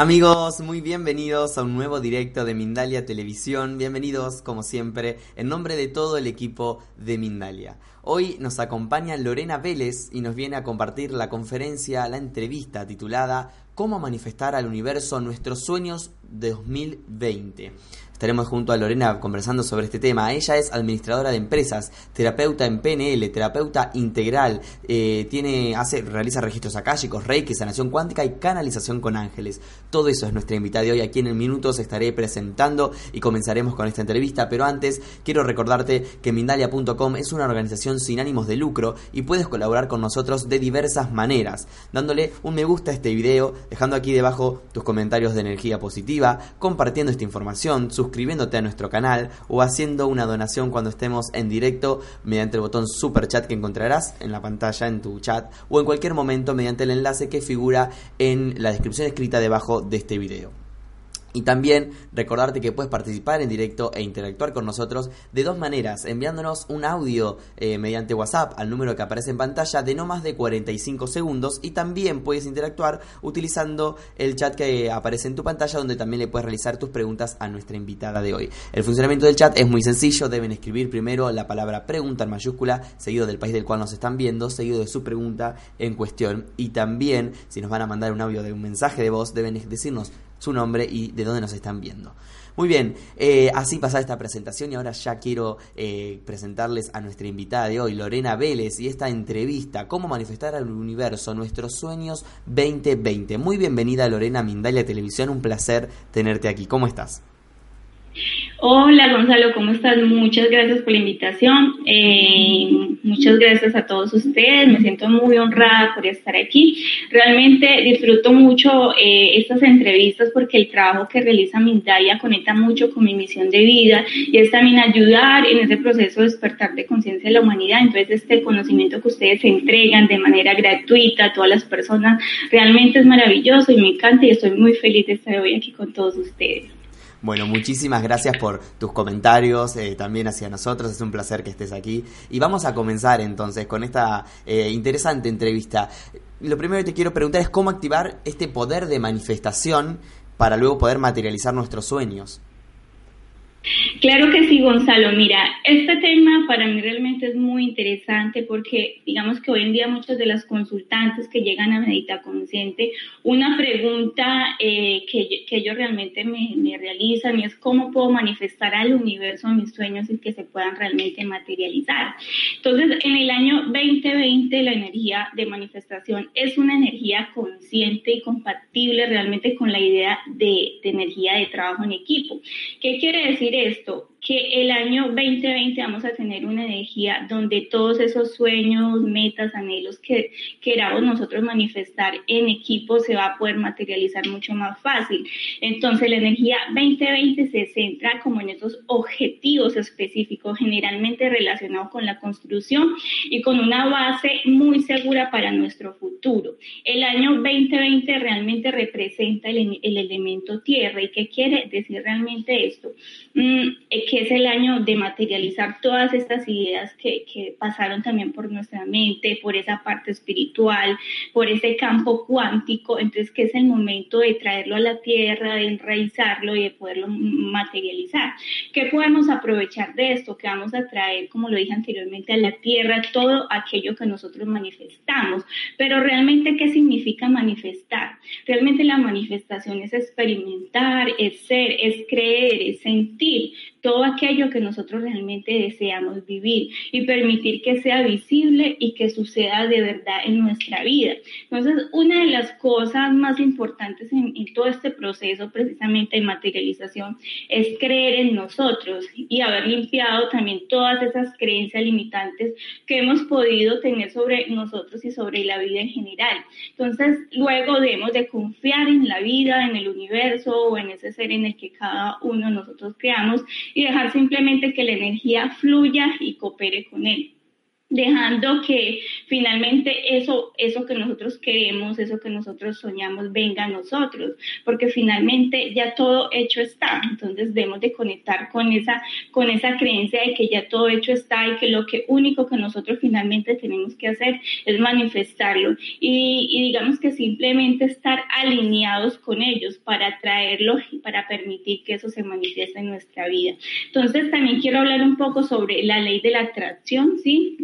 Amigos, muy bienvenidos a un nuevo directo de Mindalia Televisión. Bienvenidos, como siempre, en nombre de todo el equipo de Mindalia. Hoy nos acompaña Lorena Vélez y nos viene a compartir la conferencia, la entrevista titulada Cómo manifestar al universo nuestros sueños 2020. Estaremos junto a Lorena conversando sobre este tema. Ella es administradora de empresas, terapeuta en PNL, terapeuta integral, eh, tiene, hace, realiza registros acálicos, reiki, sanación cuántica y canalización con ángeles. Todo eso es nuestra invitada de hoy. Aquí en minutos estaré presentando y comenzaremos con esta entrevista. Pero antes, quiero recordarte que Mindalia.com es una organización sin ánimos de lucro y puedes colaborar con nosotros de diversas maneras, dándole un me gusta a este video, dejando aquí debajo tus comentarios de energía positiva, compartiendo esta información, sus suscribiéndote a nuestro canal o haciendo una donación cuando estemos en directo mediante el botón super chat que encontrarás en la pantalla en tu chat o en cualquier momento mediante el enlace que figura en la descripción escrita debajo de este video. Y también recordarte que puedes participar en directo e interactuar con nosotros de dos maneras, enviándonos un audio eh, mediante WhatsApp al número que aparece en pantalla de no más de 45 segundos y también puedes interactuar utilizando el chat que aparece en tu pantalla donde también le puedes realizar tus preguntas a nuestra invitada de hoy. El funcionamiento del chat es muy sencillo, deben escribir primero la palabra pregunta en mayúscula, seguido del país del cual nos están viendo, seguido de su pregunta en cuestión y también si nos van a mandar un audio de un mensaje de voz deben decirnos su nombre y de dónde nos están viendo. Muy bien, eh, así pasa esta presentación y ahora ya quiero eh, presentarles a nuestra invitada de hoy, Lorena Vélez, y esta entrevista, cómo manifestar al universo nuestros sueños 2020. Muy bienvenida Lorena Mindalia Televisión, un placer tenerte aquí. ¿Cómo estás? Hola Gonzalo, ¿cómo estás? Muchas gracias por la invitación. Eh, muchas gracias a todos ustedes. Me siento muy honrada por estar aquí. Realmente disfruto mucho eh, estas entrevistas porque el trabajo que realiza Mindalia conecta mucho con mi misión de vida y es también ayudar en ese proceso de despertar de conciencia de la humanidad. Entonces, este conocimiento que ustedes entregan de manera gratuita a todas las personas realmente es maravilloso y me encanta y estoy muy feliz de estar hoy aquí con todos ustedes. Bueno, muchísimas gracias por tus comentarios eh, también hacia nosotros. Es un placer que estés aquí. Y vamos a comenzar entonces con esta eh, interesante entrevista. Lo primero que te quiero preguntar es cómo activar este poder de manifestación para luego poder materializar nuestros sueños. Claro que sí, Gonzalo. Mira, este tema para mí realmente es muy interesante porque digamos que hoy en día muchas de las consultantes que llegan a Medita Consciente, una pregunta eh, que, ellos realmente me, me, realizan es cómo puedo manifestar al universo mis sueños y que se puedan realmente materializar. Entonces, en el año 2020 la energía de manifestación es una energía consciente y compatible realmente con la idea de, de energía de trabajo en equipo. ¿Qué quiere decir esto? Que el año 2020 vamos a tener una energía donde todos esos sueños, metas, anhelos que queramos nosotros manifestar en equipo se va a poder materializar mucho más fácil. Entonces la energía 2020 se centra como en esos objetivos específicos generalmente relacionados con la construcción y con una base muy segura para nuestro futuro. El año 2020 realmente representa el, el elemento tierra. ¿Y qué quiere decir realmente esto? Mm, que es el año de materializar todas estas ideas que, que pasaron también por nuestra mente, por esa parte espiritual, por ese campo cuántico, entonces que es el momento de traerlo a la tierra, de enraizarlo y de poderlo materializar. ¿Qué podemos aprovechar de esto? Que vamos a traer, como lo dije anteriormente, a la tierra todo aquello que nosotros manifestamos. Pero realmente, ¿qué significa manifestar? Realmente la manifestación es experimentar, es ser, es creer, es sentir todo aquello que nosotros realmente deseamos vivir y permitir que sea visible y que suceda de verdad en nuestra vida. Entonces, una de las cosas más importantes en, todo este proceso precisamente de materialización es creer en nosotros y haber limpiado también todas esas creencias limitantes que hemos podido tener sobre nosotros y sobre la vida en general. Entonces, luego debemos de confiar en la vida, en el universo o en ese ser en el que cada uno de nosotros creamos y dejar simplemente que la energía fluya y coopere con él dejando que finalmente eso, eso que nosotros queremos, eso que nosotros soñamos venga a nosotros, porque finalmente ya todo hecho está, entonces debemos de conectar con esa, con esa creencia de que ya todo hecho está y que lo único que nosotros finalmente tenemos que hacer es manifestarlo y, y digamos que simplemente estar alineados con ellos para traerlo y para permitir que eso se manifieste en nuestra vida. Entonces también quiero hablar un poco sobre la ley de la atracción, ¿sí?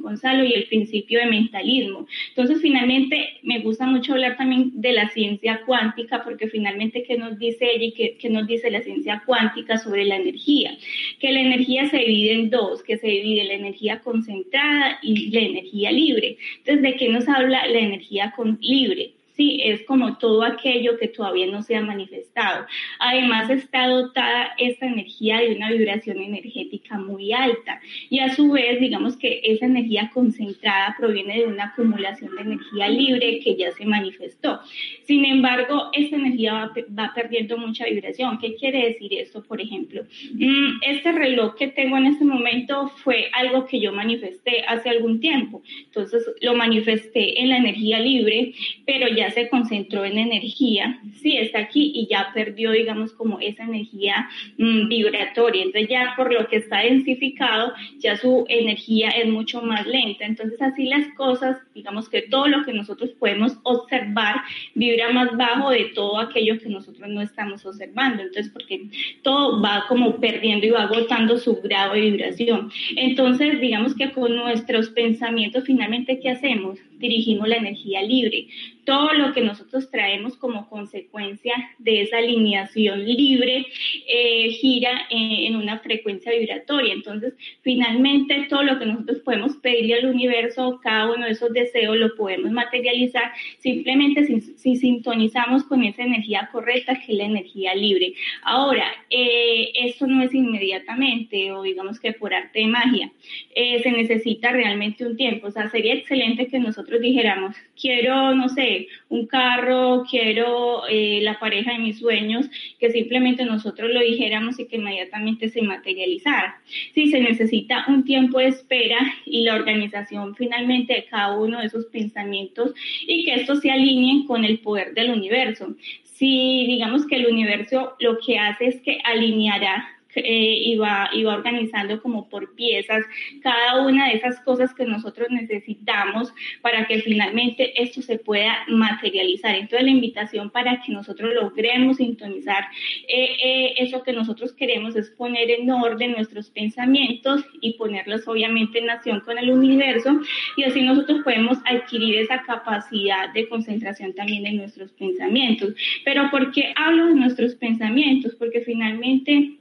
Y el principio de mentalismo. Entonces, finalmente, me gusta mucho hablar también de la ciencia cuántica, porque finalmente, ¿qué nos dice ella y qué, qué nos dice la ciencia cuántica sobre la energía? Que la energía se divide en dos, que se divide la energía concentrada y la energía libre. Entonces, ¿de qué nos habla la energía libre? Sí, es como todo aquello que todavía no se ha manifestado. Además está dotada esta energía de una vibración energética muy alta y a su vez, digamos que esa energía concentrada proviene de una acumulación de energía libre que ya se manifestó. Sin embargo, esta energía va, perdiendo mucha vibración. ¿Qué quiere decir esto? Por ejemplo, mm, este reloj que tengo en este momento fue algo que yo manifesté hace algún tiempo. Entonces lo manifesté en la energía libre, pero ya se concentró en energía, sí, está aquí y ya perdió, digamos, como esa energía mm, vibratoria. Entonces ya por lo que está densificado, ya su energía es mucho más lenta. Entonces así las cosas, digamos que todo lo que nosotros podemos observar vibra más bajo de todo aquello que nosotros no estamos observando. Entonces porque todo va como perdiendo y va agotando su grado de vibración. Entonces digamos que con nuestros pensamientos finalmente, ¿qué hacemos? Dirigimos la energía libre todo lo que nosotros traemos como consecuencia de esa alineación libre eh, gira en, una frecuencia vibratoria. Entonces, finalmente, todo lo que nosotros podemos pedirle al universo, cada uno de esos deseos lo podemos materializar simplemente si, sintonizamos con esa energía correcta, que es la energía libre. Ahora, eh, esto no es inmediatamente o digamos que por arte de magia. Eh, se necesita realmente un tiempo. O sea, sería excelente que nosotros dijéramos, quiero, no sé, un carro, quiero eh, la pareja de mis sueños, que simplemente nosotros lo dijéramos y que inmediatamente se materializara. Sí, se necesita un tiempo de espera y la organización finalmente de cada uno de esos pensamientos y que estos se alineen con el poder del universo. Si digamos que el universo lo que hace es que alineará eh, y, va, organizando como por piezas cada una de esas cosas que nosotros necesitamos para que finalmente esto se pueda materializar. Entonces la invitación para que nosotros logremos sintonizar eh, eh, eso que nosotros queremos es poner en orden nuestros pensamientos y ponerlos obviamente en acción con el universo y así nosotros podemos adquirir esa capacidad de concentración también en nuestros pensamientos. Pero ¿por qué hablo de nuestros pensamientos? Porque finalmente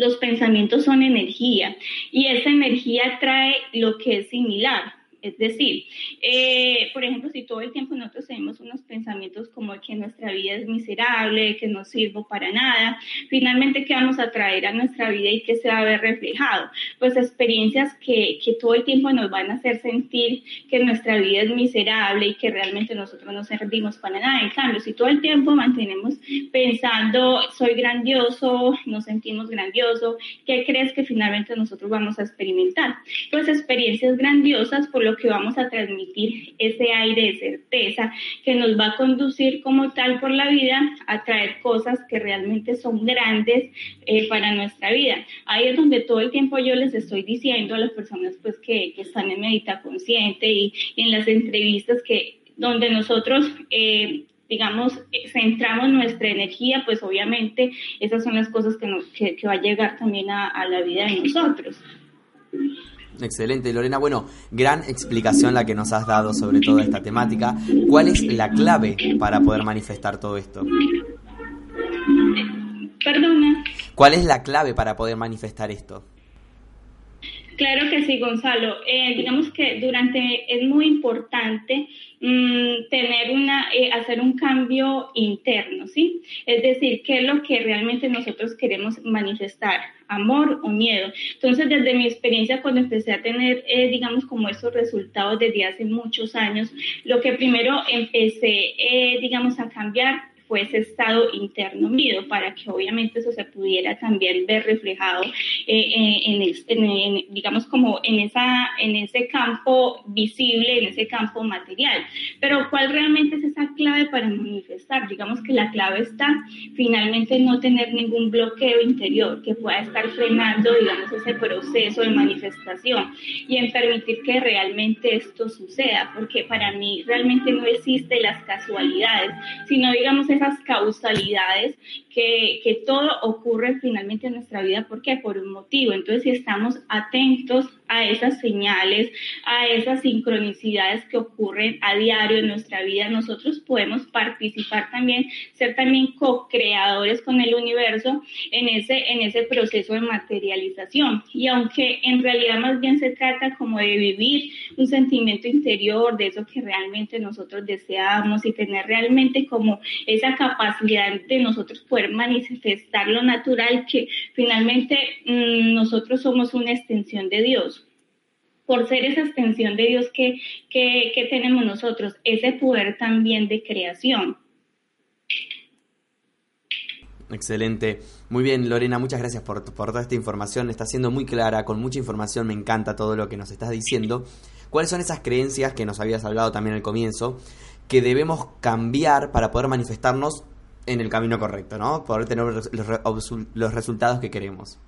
los pensamientos son energía y esa energía trae lo que es similar. Es decir, eh, por ejemplo, si todo el tiempo nosotros tenemos unos pensamientos como que nuestra vida es miserable, que no sirvo para nada, finalmente, ¿qué vamos a traer a nuestra vida y qué se va a ver reflejado? Pues experiencias que, que todo el tiempo nos van a hacer sentir que nuestra vida es miserable y que realmente nosotros no servimos para nada. En cambio, si todo el tiempo mantenemos pensando, soy grandioso, nos sentimos grandioso, ¿qué crees que finalmente nosotros vamos a experimentar? Pues experiencias grandiosas por lo que vamos a transmitir ese aire de certeza que nos va a conducir como tal por la vida a traer cosas que realmente son grandes eh, para nuestra vida. Ahí es donde todo el tiempo yo les estoy diciendo a las personas pues que, que están en medita consciente y, en las entrevistas que donde nosotros eh, digamos, centramos nuestra energía, pues obviamente esas son las cosas que, nos, que, va a llegar también a la vida de nosotros. Excelente, Lorena. Bueno, gran explicación la que nos has dado sobre toda esta temática. ¿Cuál es la clave para poder manifestar todo esto? Perdona. ¿Cuál es la clave para poder manifestar esto? Claro que sí, Gonzalo. Eh, digamos que durante es muy importante mm, tener una, eh, hacer un cambio interno, ¿sí? Es decir, qué es lo que realmente nosotros queremos manifestar, amor o miedo. Entonces, desde mi experiencia, cuando empecé a tener, eh, digamos, como estos resultados desde hace muchos años, lo que primero empecé, digamos, a cambiar fue ese estado interno mío para que obviamente eso se pudiera también ver reflejado eh, en, digamos como en esa en ese campo visible en ese campo material. Pero cuál realmente es esa clave para manifestar digamos que la clave está finalmente no tener ningún bloqueo interior que pueda estar frenando digamos ese proceso de manifestación y en permitir que realmente esto suceda porque para mí realmente no existe las casualidades sino digamos esas causalidades que, que todo ocurre finalmente en nuestra vida. ¿Por qué? Por un motivo. Entonces, si estamos atentos a esas señales, a esas sincronicidades que ocurren a diario en nuestra vida, nosotros podemos participar también, ser también co-creadores con el universo en ese, en ese proceso de materialización. Y aunque en realidad más bien se trata como de vivir un sentimiento interior de eso que realmente nosotros deseamos y tener realmente como esa capacidad de nosotros poder manifestar lo natural que finalmente mm, nosotros somos una extensión de Dios por ser esa extensión de Dios que, que, tenemos nosotros, ese poder también de creación. Excelente. Muy bien, Lorena, muchas gracias por, por, toda esta información. Está siendo muy clara, con mucha información. Me encanta todo lo que nos estás diciendo. ¿Cuáles son esas creencias que nos habías hablado también al comienzo que debemos cambiar para poder manifestarnos en el camino correcto, ¿no? Poder tener los, los resultados que queremos.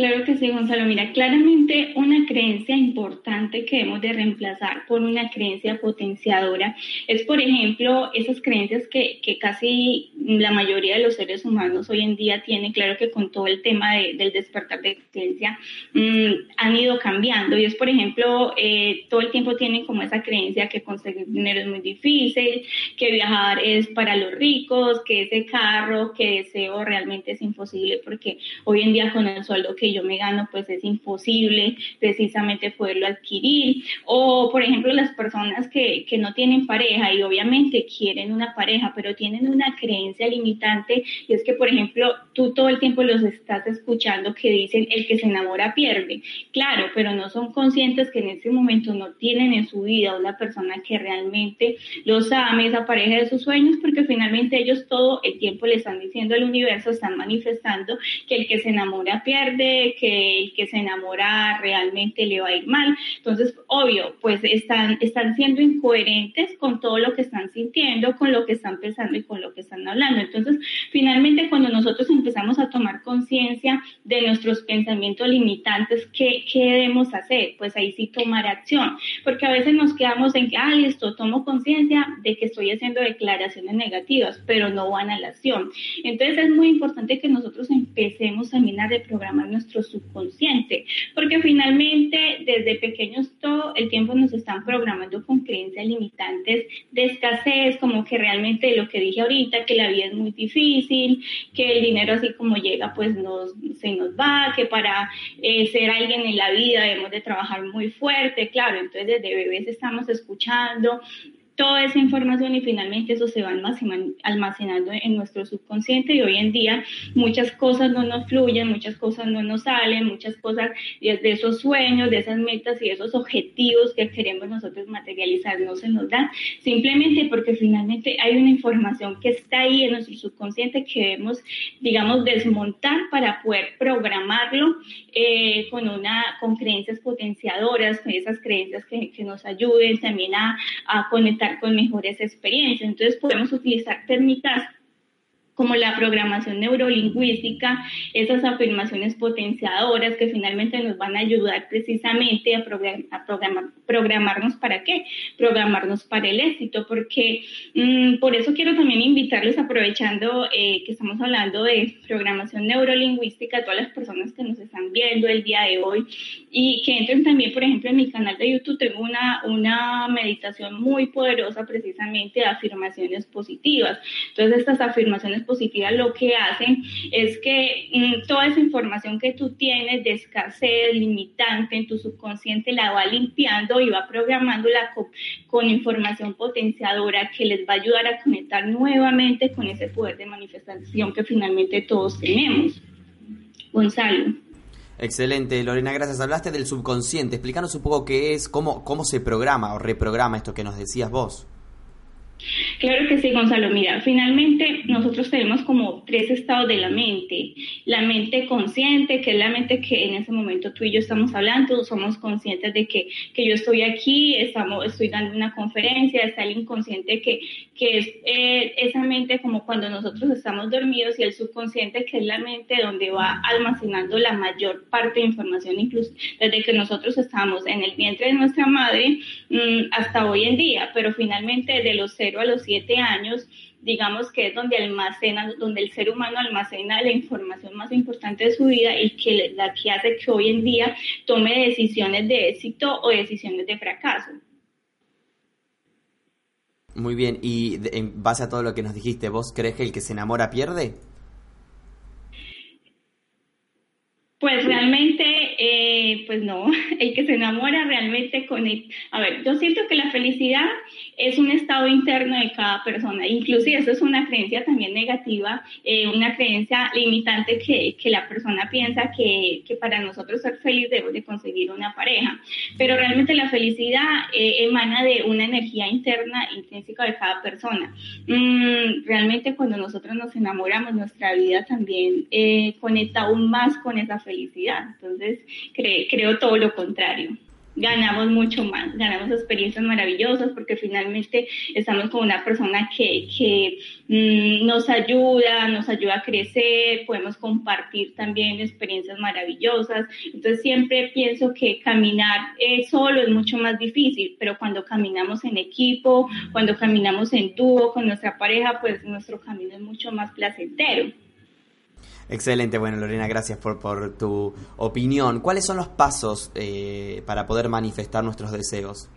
Claro que sí, Gonzalo. Mira, claramente una creencia importante que debemos de reemplazar por una creencia potenciadora es, por ejemplo, esas creencias que, que casi la mayoría de los seres humanos hoy en día tienen, claro que con todo el tema del despertar de conciencia, mm, han ido cambiando. Y es, por ejemplo, eh, todo el tiempo tienen como esa creencia que conseguir dinero es muy difícil, que viajar es para los ricos, que ese carro que deseo realmente es imposible porque hoy en día con el sueldo que yo me gano, pues es imposible precisamente poderlo adquirir. O, por ejemplo, las personas que, que no tienen pareja y obviamente quieren una pareja, pero tienen una creencia limitante y es que, por ejemplo, tú todo el tiempo los estás escuchando que dicen el que se enamora pierde. Claro, pero no son conscientes que en ese momento no tienen en su vida una persona que realmente los ame, esa pareja de sus sueños, porque finalmente ellos todo el tiempo le están diciendo al universo, están manifestando que el que se enamora pierde, que el que se enamora realmente le va a ir mal. Entonces, obvio, pues están, están siendo incoherentes con todo lo que están sintiendo, con lo que están pensando y con lo que están hablando. Entonces, finalmente, cuando nosotros empezamos a tomar conciencia de nuestros pensamientos limitantes, ¿qué, ¿qué debemos hacer? Pues ahí sí tomar acción, porque a veces nos quedamos en que, ah, listo, tomo conciencia de que estoy haciendo declaraciones negativas, pero no van a la acción. Entonces, es muy importante que nosotros empecemos también a reprogramar nuestro subconsciente, porque finalmente desde pequeños todo el tiempo nos están programando con creencias limitantes de escasez, como que realmente lo que dije ahorita, que la vida es muy difícil, que el dinero así como llega pues nos, se nos va, que para eh, ser alguien en la vida debemos de trabajar muy fuerte, claro, entonces desde bebés estamos escuchando toda esa información y finalmente eso se va almacenando en nuestro subconsciente y hoy en día muchas cosas no nos fluyen, muchas cosas no nos salen, muchas cosas de esos sueños, de esas metas y esos objetivos que queremos nosotros materializar no se nos dan, simplemente porque finalmente hay una información que está ahí en nuestro subconsciente que debemos, digamos, desmontar para poder programarlo eh, con, una, con creencias potenciadoras, con esas creencias que, que nos ayuden también a, a conectar con mejores experiencias. Entonces podemos utilizar técnicas como la programación neurolingüística, esas afirmaciones potenciadoras que finalmente nos van a ayudar precisamente a, programarnos para qué, programarnos para el éxito, porque mm, por eso quiero también invitarles, aprovechando eh, que estamos hablando de programación neurolingüística, a todas las personas que nos están viendo el día de hoy y que entren también, por ejemplo, en mi canal de YouTube, tengo una, una meditación muy poderosa precisamente de afirmaciones positivas. Entonces, estas afirmaciones positiva lo que hacen es que mm, toda esa información que tú tienes de escasez, limitante en tu subconsciente, la va limpiando y va programándola con, con información potenciadora que les va a ayudar a conectar nuevamente con ese poder de manifestación que finalmente todos tenemos. Gonzalo. Excelente, Lorena, gracias. Hablaste del subconsciente. Explícanos un poco qué es, cómo, cómo se programa o reprograma esto que nos decías vos. Claro que sí, Gonzalo. Mira, finalmente nosotros tenemos como tres estados de la mente. La mente consciente, que es la mente que en ese momento tú y yo estamos hablando, somos conscientes de que, que yo estoy aquí, estamos, estoy dando una conferencia, está el inconsciente que, que es eh, esa mente como cuando nosotros estamos dormidos y el subconsciente que es la mente donde va almacenando la mayor parte de información, incluso desde que nosotros estamos en el vientre de nuestra madre mm, hasta hoy en día, pero finalmente de los a los 7 años, digamos que es donde almacena, donde el ser humano almacena la información más importante de su vida y que la que hace que hoy en día tome decisiones de éxito o decisiones de fracaso. Muy bien, y en base a todo lo que nos dijiste, ¿vos crees que el que se enamora pierde? Pues realmente, eh, pues no, el que se enamora realmente con. A ver, yo siento que la felicidad es un estado interno de cada persona, inclusive eso es una creencia también negativa, eh, una creencia limitante que, que la persona piensa que, que, para nosotros ser feliz debemos de conseguir una pareja, pero realmente la felicidad eh, emana de una energía interna intrínseca de cada persona. Mm, realmente cuando nosotros nos enamoramos, nuestra vida también conecta aún más con esa felicidad felicidad. Entonces, creo todo lo contrario ganamos mucho más, ganamos experiencias maravillosas porque finalmente estamos con una persona que, que mm, nos ayuda, nos ayuda a crecer, podemos compartir también experiencias maravillosas. Entonces siempre pienso que caminar eh, solo es mucho más difícil, pero cuando caminamos en equipo, cuando caminamos en dúo con nuestra pareja, pues nuestro camino es mucho más placentero. Excelente, bueno Lorena, gracias por, por tu opinión. ¿Cuáles son los pasos eh, para poder manifestar nuestros deseos?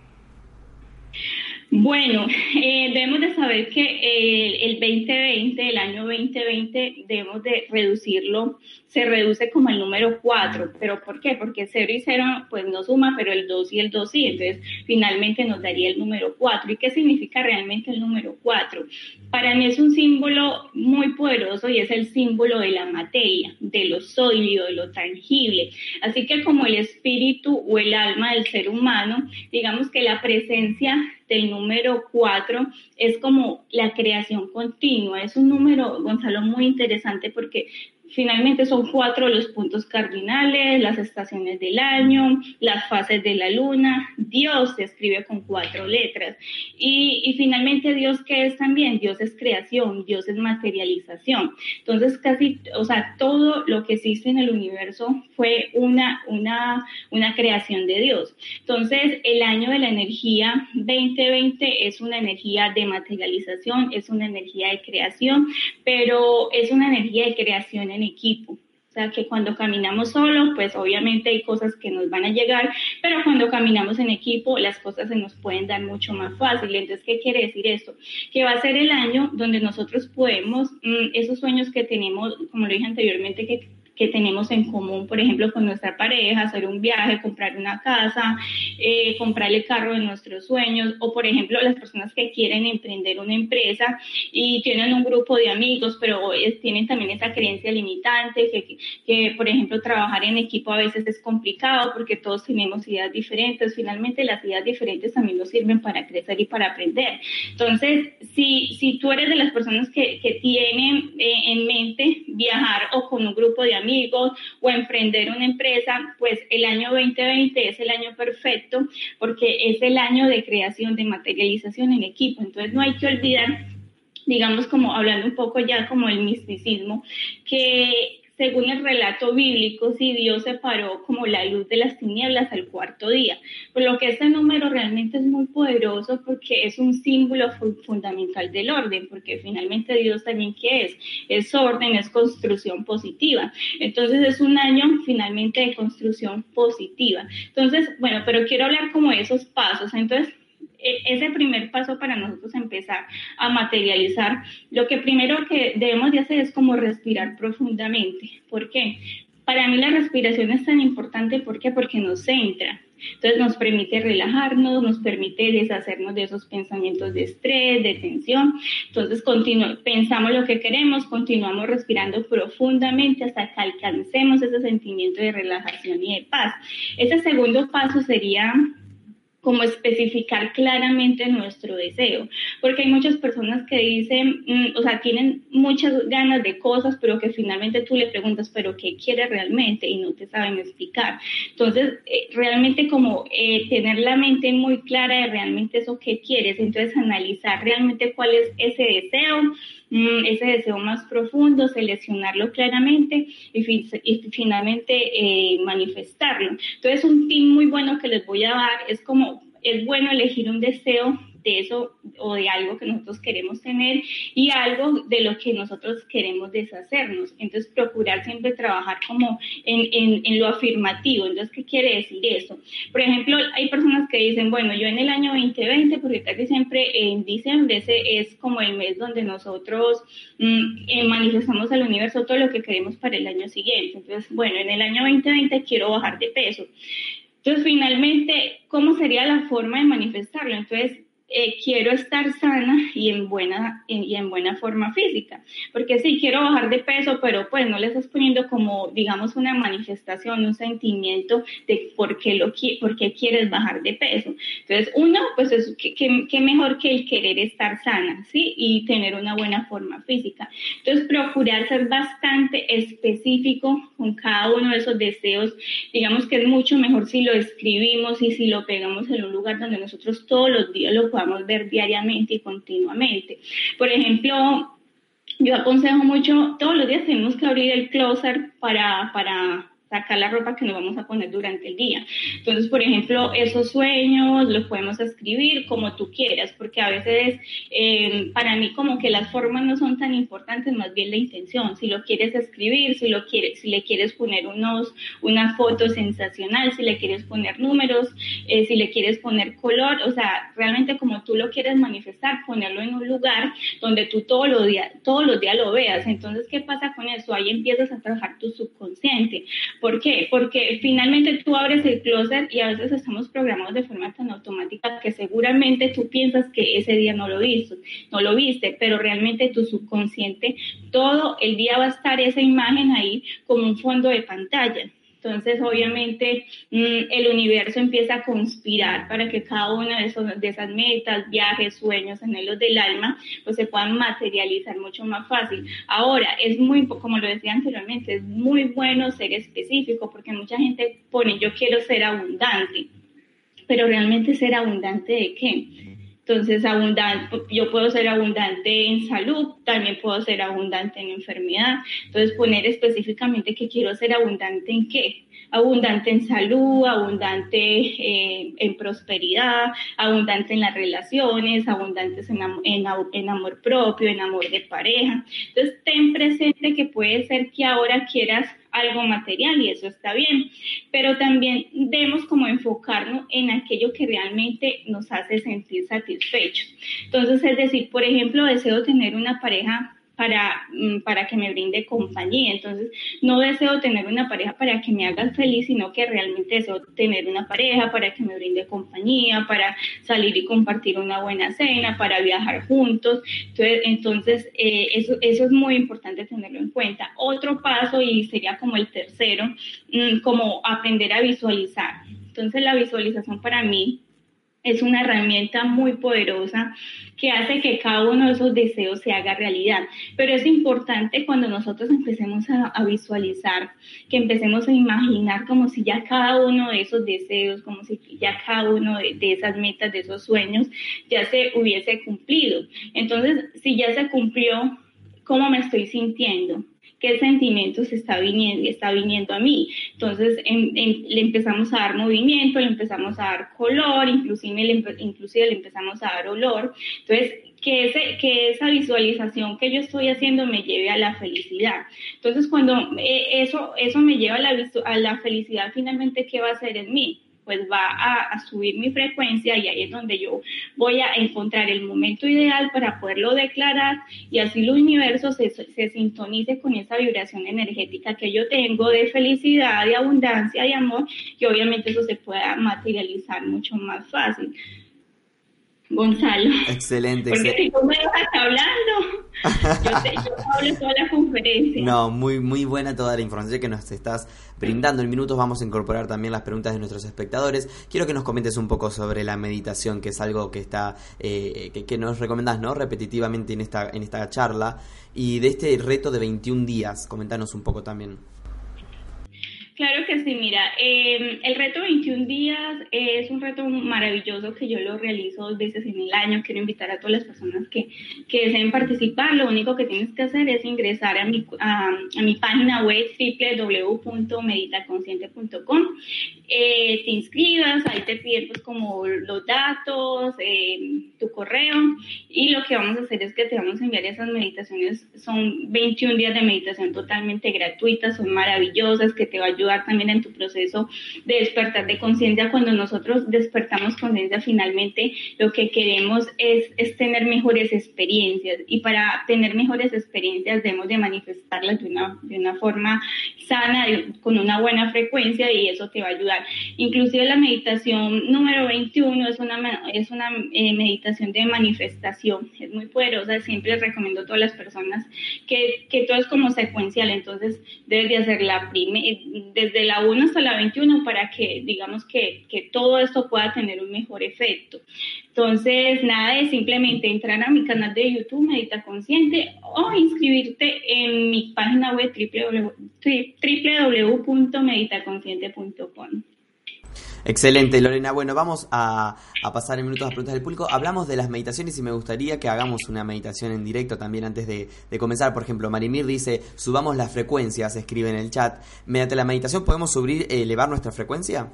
Bueno, eh, debemos de saber que eh, el 2020, el año 2020, debemos de reducirlo, se reduce como el número 4, pero ¿por qué? Porque 0 y 0 pues no suma, pero el 2 y el 2 sí, entonces finalmente nos daría el número 4. ¿Y qué significa realmente el número 4? Para mí es un símbolo muy poderoso y es el símbolo de la materia, de lo sólido, de lo tangible. Así que como el espíritu o el alma del ser humano, digamos que la presencia del número 4 es como la creación continua. Es un número, Gonzalo, muy interesante porque Finalmente son cuatro los puntos cardinales, las estaciones del año, las fases de la luna. Dios se escribe con cuatro letras. Y, finalmente Dios, ¿qué es también? Dios es creación, Dios es materialización. Entonces casi, o sea, todo lo que existe en el universo fue una, una, una creación de Dios. Entonces el año de la energía 2020 es una energía de materialización, es una energía de creación, pero es una energía de creación en equipo. O sea, que cuando caminamos solo, pues obviamente hay cosas que nos van a llegar, pero cuando caminamos en equipo, las cosas se nos pueden dar mucho más fácil. Entonces, ¿qué quiere decir esto? Que va a ser el año donde nosotros podemos, mm, esos sueños que tenemos, como lo dije anteriormente, que que tenemos en común, por ejemplo, con nuestra pareja, hacer un viaje, comprar una casa, eh, comprar el carro de nuestros sueños, o por ejemplo, las personas que quieren emprender una empresa y tienen un grupo de amigos, pero tienen también esa creencia limitante, que, que, por ejemplo, trabajar en equipo a veces es complicado porque todos tenemos ideas diferentes. Finalmente, las ideas diferentes también nos sirven para crecer y para aprender. Entonces, si, si tú eres de las personas que, que tienen eh, en mente viajar o con un grupo de amigos, amigos o emprender una empresa, pues el año 2020 es el año perfecto porque es el año de creación, de materialización en equipo. Entonces no hay que olvidar digamos como hablando un poco ya como el misticismo, que según el relato bíblico, si Dios separó como la luz de las tinieblas al cuarto día. Por lo que este número realmente es muy poderoso porque es un símbolo fundamental del orden, porque finalmente Dios también qué es? Es orden, es construcción positiva. Entonces es un año finalmente de construcción positiva. Entonces, bueno, pero quiero hablar como de esos pasos. Entonces, ese primer paso para nosotros empezar a materializar, lo que primero que debemos de hacer es como respirar profundamente. ¿Por qué? Para mí la respiración es tan importante, ¿por qué? Porque nos centra. Entonces nos permite relajarnos, nos permite deshacernos de esos pensamientos de estrés, de tensión. Entonces pensamos lo que queremos, continuamos respirando profundamente hasta que alcancemos ese sentimiento de relajación y de paz. Ese segundo paso sería como especificar claramente nuestro deseo, porque hay muchas personas que dicen, mm, o sea, tienen muchas ganas de cosas, pero que finalmente tú le preguntas, pero ¿qué quiere realmente? Y no te saben explicar. Entonces, eh, realmente como eh, tener la mente muy clara de realmente eso que quieres, entonces analizar realmente cuál es ese deseo, ese deseo más profundo, seleccionarlo claramente y, finalmente eh, manifestarlo. Entonces, un tip muy bueno que les voy a dar es como, es bueno elegir un deseo de eso o de algo que nosotros queremos tener y algo de lo que nosotros queremos deshacernos. Entonces, procurar siempre trabajar como en, en, lo afirmativo. Entonces, ¿qué quiere decir eso? Por ejemplo, hay personas que dicen, bueno, yo en el año 2020, porque casi siempre en diciembre ese es como el mes donde nosotros mm, eh, manifestamos al universo todo lo que queremos para el año siguiente. Entonces, bueno, en el año 2020 quiero bajar de peso. Entonces, finalmente, ¿cómo sería la forma de manifestarlo? Entonces, eh, quiero estar sana y en buena y en buena forma física, porque sí quiero bajar de peso, pero pues no le estás poniendo como digamos una manifestación, un sentimiento de por qué lo por qué quieres bajar de peso. Entonces, uno, pues es que, mejor que el querer estar sana, ¿sí? Y tener una buena forma física. Entonces, procurar ser bastante específico con cada uno de esos deseos. Digamos que es mucho mejor si lo escribimos y si lo pegamos en un lugar donde nosotros todos los días lo podamos ver diariamente y continuamente. Por ejemplo, yo aconsejo mucho, todos los días tenemos que abrir el closet para, para sacar la ropa que nos vamos a poner durante el día. Entonces, por ejemplo, esos sueños los podemos escribir como tú quieras, porque a veces eh, para mí como que las formas no son tan importantes, más bien la intención. Si lo quieres escribir, si lo quieres, si le quieres poner unos, una foto sensacional, si le quieres poner números, eh, si le quieres poner color, o sea, realmente como tú lo quieres manifestar, ponerlo en un lugar donde tú todos los días, todos los días lo veas. Entonces, ¿qué pasa con eso? Ahí empiezas a trabajar tu subconsciente. ¿Por qué? Porque finalmente tú abres el closet y a veces estamos programados de forma tan automática que seguramente tú piensas que ese día no lo viste, no lo viste, pero realmente tu subconsciente todo el día va a estar esa imagen ahí como un fondo de pantalla. Entonces, obviamente, mm, el universo empieza a conspirar para que cada una de, esos, de esas metas, viajes, sueños, anhelos del alma, pues se puedan materializar mucho más fácil. Ahora, es muy, como lo decía anteriormente, es muy bueno ser específico porque mucha gente pone, yo quiero ser abundante, pero realmente ser abundante de qué? Entonces, abundante, yo puedo ser abundante en salud, también puedo ser abundante en enfermedad. Entonces, poner específicamente que quiero ser abundante en qué. Abundante en salud, abundante eh, en prosperidad, abundante en las relaciones, abundantes en, en, en amor propio, en amor de pareja. Entonces, ten presente que puede ser que ahora quieras algo material y eso está bien, pero también debemos como enfocarnos en aquello que realmente nos hace sentir satisfechos. Entonces, es decir, por ejemplo, deseo tener una pareja para, mm, para que me brinde compañía. Entonces, no deseo tener una pareja para que me haga feliz, sino que realmente deseo tener una pareja para que me brinde compañía, para salir y compartir una buena cena, para viajar juntos. Entonces, entonces eh, eso, eso es muy importante tenerlo en cuenta. Otro paso, y sería como el tercero, mm, como aprender a visualizar. Entonces, la visualización para mí es una herramienta muy poderosa que hace que cada uno de esos deseos se haga realidad. Pero es importante cuando nosotros empecemos a, visualizar, que empecemos a imaginar como si ya cada uno de esos deseos, como si ya cada uno de, de esas metas, de esos sueños, ya se hubiese cumplido. Entonces, si ya se cumplió, ¿cómo me estoy sintiendo? Qué sentimientos está viniendo, está viniendo a mí. Entonces le empezamos a dar movimiento, le empezamos a dar color, inclusive le, inclusive le empezamos a dar olor. Entonces, que, ese, que esa visualización que yo estoy haciendo me lleve a la felicidad. Entonces, cuando eh, eso, eso me lleva a la, a la felicidad, finalmente, ¿qué va a hacer en mí? Pues va a, subir mi frecuencia y ahí es donde yo voy a encontrar el momento ideal para poderlo declarar y así el universo se, se sintonice con esa vibración energética que yo tengo de felicidad, de abundancia, de amor y obviamente eso se pueda materializar mucho más fácil. Gonzalo. Excelente. Porque si tú me vas hablando, yo, te, yo hablo toda la conferencia. No, muy, muy buena toda la información que nos estás brindando. En minutos vamos a incorporar también las preguntas de nuestros espectadores. Quiero que nos comentes un poco sobre la meditación, que es algo que está, eh, que, que, nos recomendás, ¿no? Repetitivamente en esta, en esta charla. Y de este reto de 21 días, comentanos un poco también. Claro que sí, mira, em, el reto 21 días es un reto maravilloso que yo lo realizo dos veces en el año. Quiero invitar a todas las personas que, que deseen participar. Lo único que tienes que hacer es ingresar a mi, a, mi página web www.meditaconsciente.com. Eh, te inscribas, ahí te piden pues, como los datos, eh, tu correo y lo que vamos a hacer es que te vamos a enviar esas meditaciones. Son 21 días de meditación totalmente gratuitas, son maravillosas, que te va a ayudar también en tu proceso de despertar de conciencia. Cuando nosotros despertamos conciencia, finalmente lo que queremos es, es, tener mejores experiencias y para tener mejores experiencias debemos de manifestarlas de una, de una forma sana, con una buena frecuencia y eso te va a ayudar. Inclusive la meditación número 21 es una, es una eh, meditación de manifestación, es muy poderosa, siempre recomiendo a todas las personas que, que todo es como secuencial, entonces debes de hacer la primera, desde la 1 hasta la 21 para que digamos que, que todo esto pueda tener un mejor efecto. Entonces, nada de simplemente entrar a mi canal de YouTube Medita Consciente o inscribirte en mi página web www.meditaconsciente.com. Excelente, Lorena. Bueno, vamos a, pasar en minutos a preguntas del público. Hablamos de las meditaciones y me gustaría que hagamos una meditación en directo también antes de, comenzar. Por ejemplo, Marimir dice, subamos las frecuencias, escribe en el chat. Mediante la meditación podemos subir, elevar nuestra frecuencia.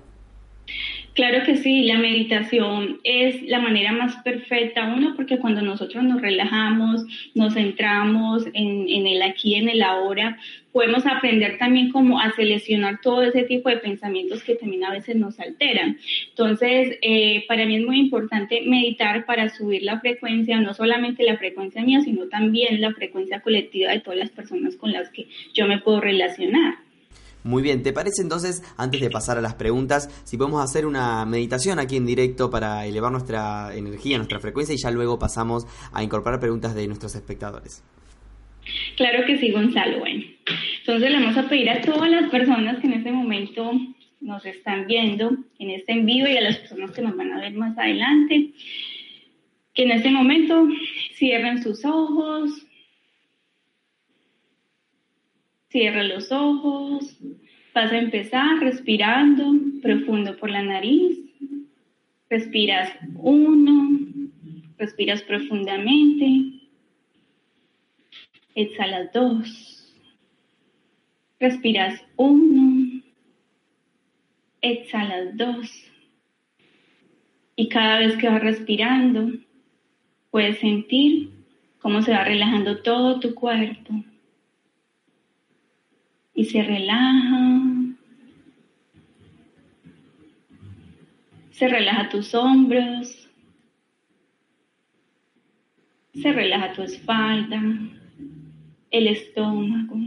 Claro que sí, la meditación es la manera más perfecta, uno, porque cuando nosotros nos relajamos, nos centramos en, el aquí, en el ahora, podemos aprender también cómo a seleccionar todo ese tipo de pensamientos que también a veces nos alteran. Entonces, eh, para mí es muy importante meditar para subir la frecuencia, no solamente la frecuencia mía, sino también la frecuencia colectiva de todas las personas con las que yo me puedo relacionar. Muy bien, ¿te parece entonces, antes de pasar a las preguntas, si podemos hacer una meditación aquí en directo para elevar nuestra energía, nuestra frecuencia y ya luego pasamos a incorporar preguntas de nuestros espectadores? Claro que sí, Gonzalo. Bueno, entonces le vamos a pedir a todas las personas que en este momento nos están viendo en este en vivo y a las personas que nos van a ver más adelante, que en este momento cierren sus ojos, Cierra los ojos. Vas a empezar respirando profundo por la nariz. Respiras uno. Respiras profundamente. Exhalas dos. Respiras uno. Exhalas dos. Y cada vez que vas respirando, puedes sentir cómo se va relajando todo tu cuerpo y se relaja. Se relaja tus hombros. Se relaja tu espalda, el estómago,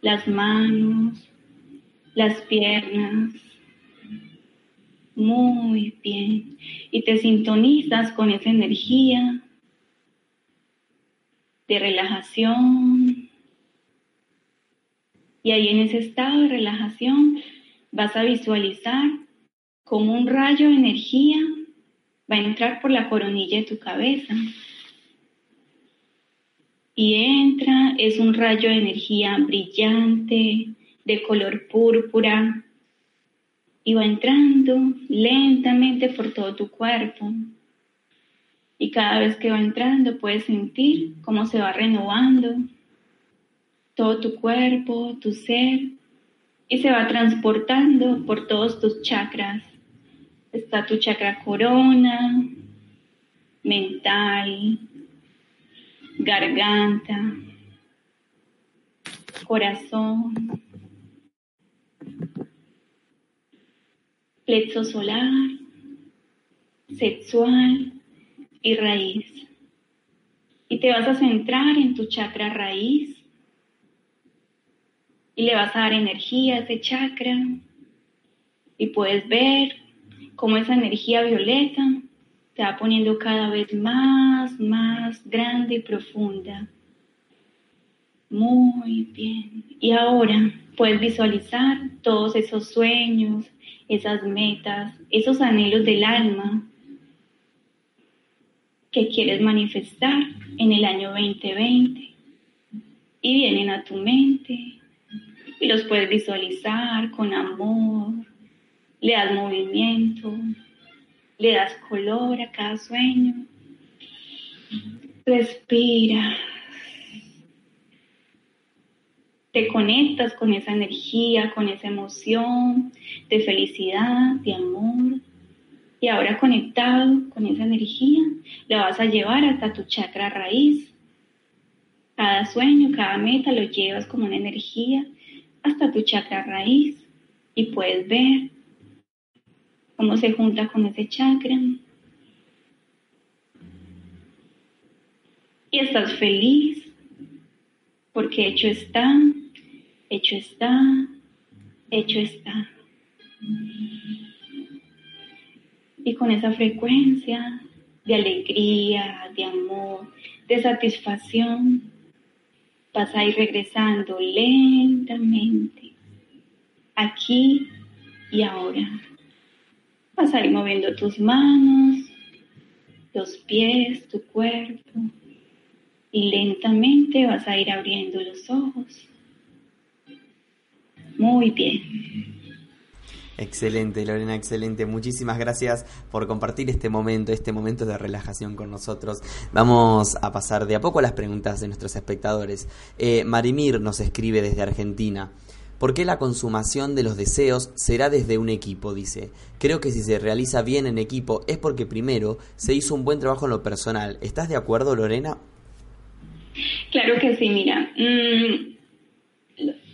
las manos, las piernas. Muy bien. Y te sintonizas con esa energía de relajación. Y ahí en ese estado de relajación vas a visualizar como un rayo de energía va a entrar por la coronilla de tu cabeza. Y entra, es un rayo de energía brillante, de color púrpura, y va entrando lentamente por todo tu cuerpo. Y cada vez que va entrando puedes sentir cómo se va renovando todo tu cuerpo, tu ser, y se va transportando por todos tus chakras. Está tu chakra corona, mental, garganta, corazón, plexo solar, sexual y raíz. Y te vas a centrar en tu chakra raíz y le vas a dar energía a ese chakra y puedes ver cómo esa energía violeta se va poniendo cada vez más, más grande y profunda. Muy bien. Y ahora puedes visualizar todos esos sueños, esas metas, esos anhelos del alma que quieres manifestar en el año 2020 y vienen a tu mente y los puedes visualizar con amor, le das movimiento, le das color a cada sueño. Respira. Te conectas con esa energía, con esa emoción de felicidad, de amor. Y ahora conectado con esa energía, la vas a llevar hasta tu chakra raíz. Cada sueño, cada meta lo llevas como una energía hasta tu chakra raíz y puedes ver cómo se junta con ese chakra. Y estás feliz porque hecho está, hecho está, hecho está. Y con esa frecuencia de alegría, de amor, de satisfacción, vas a ir regresando lentamente, aquí y ahora. Vas a ir moviendo tus manos, los pies, tu cuerpo y lentamente vas a ir abriendo los ojos. Muy bien. Excelente, Lorena, excelente. Muchísimas gracias por compartir este momento, este momento de relajación con nosotros. Vamos a pasar de a poco a las preguntas de nuestros espectadores. Eh, Marimir nos escribe desde Argentina. ¿Por qué la consumación de los deseos será desde un equipo? Dice. Creo que si se realiza bien en equipo es porque primero se hizo un buen trabajo en lo personal. ¿Estás de acuerdo, Lorena? Claro que sí, mira. Mm,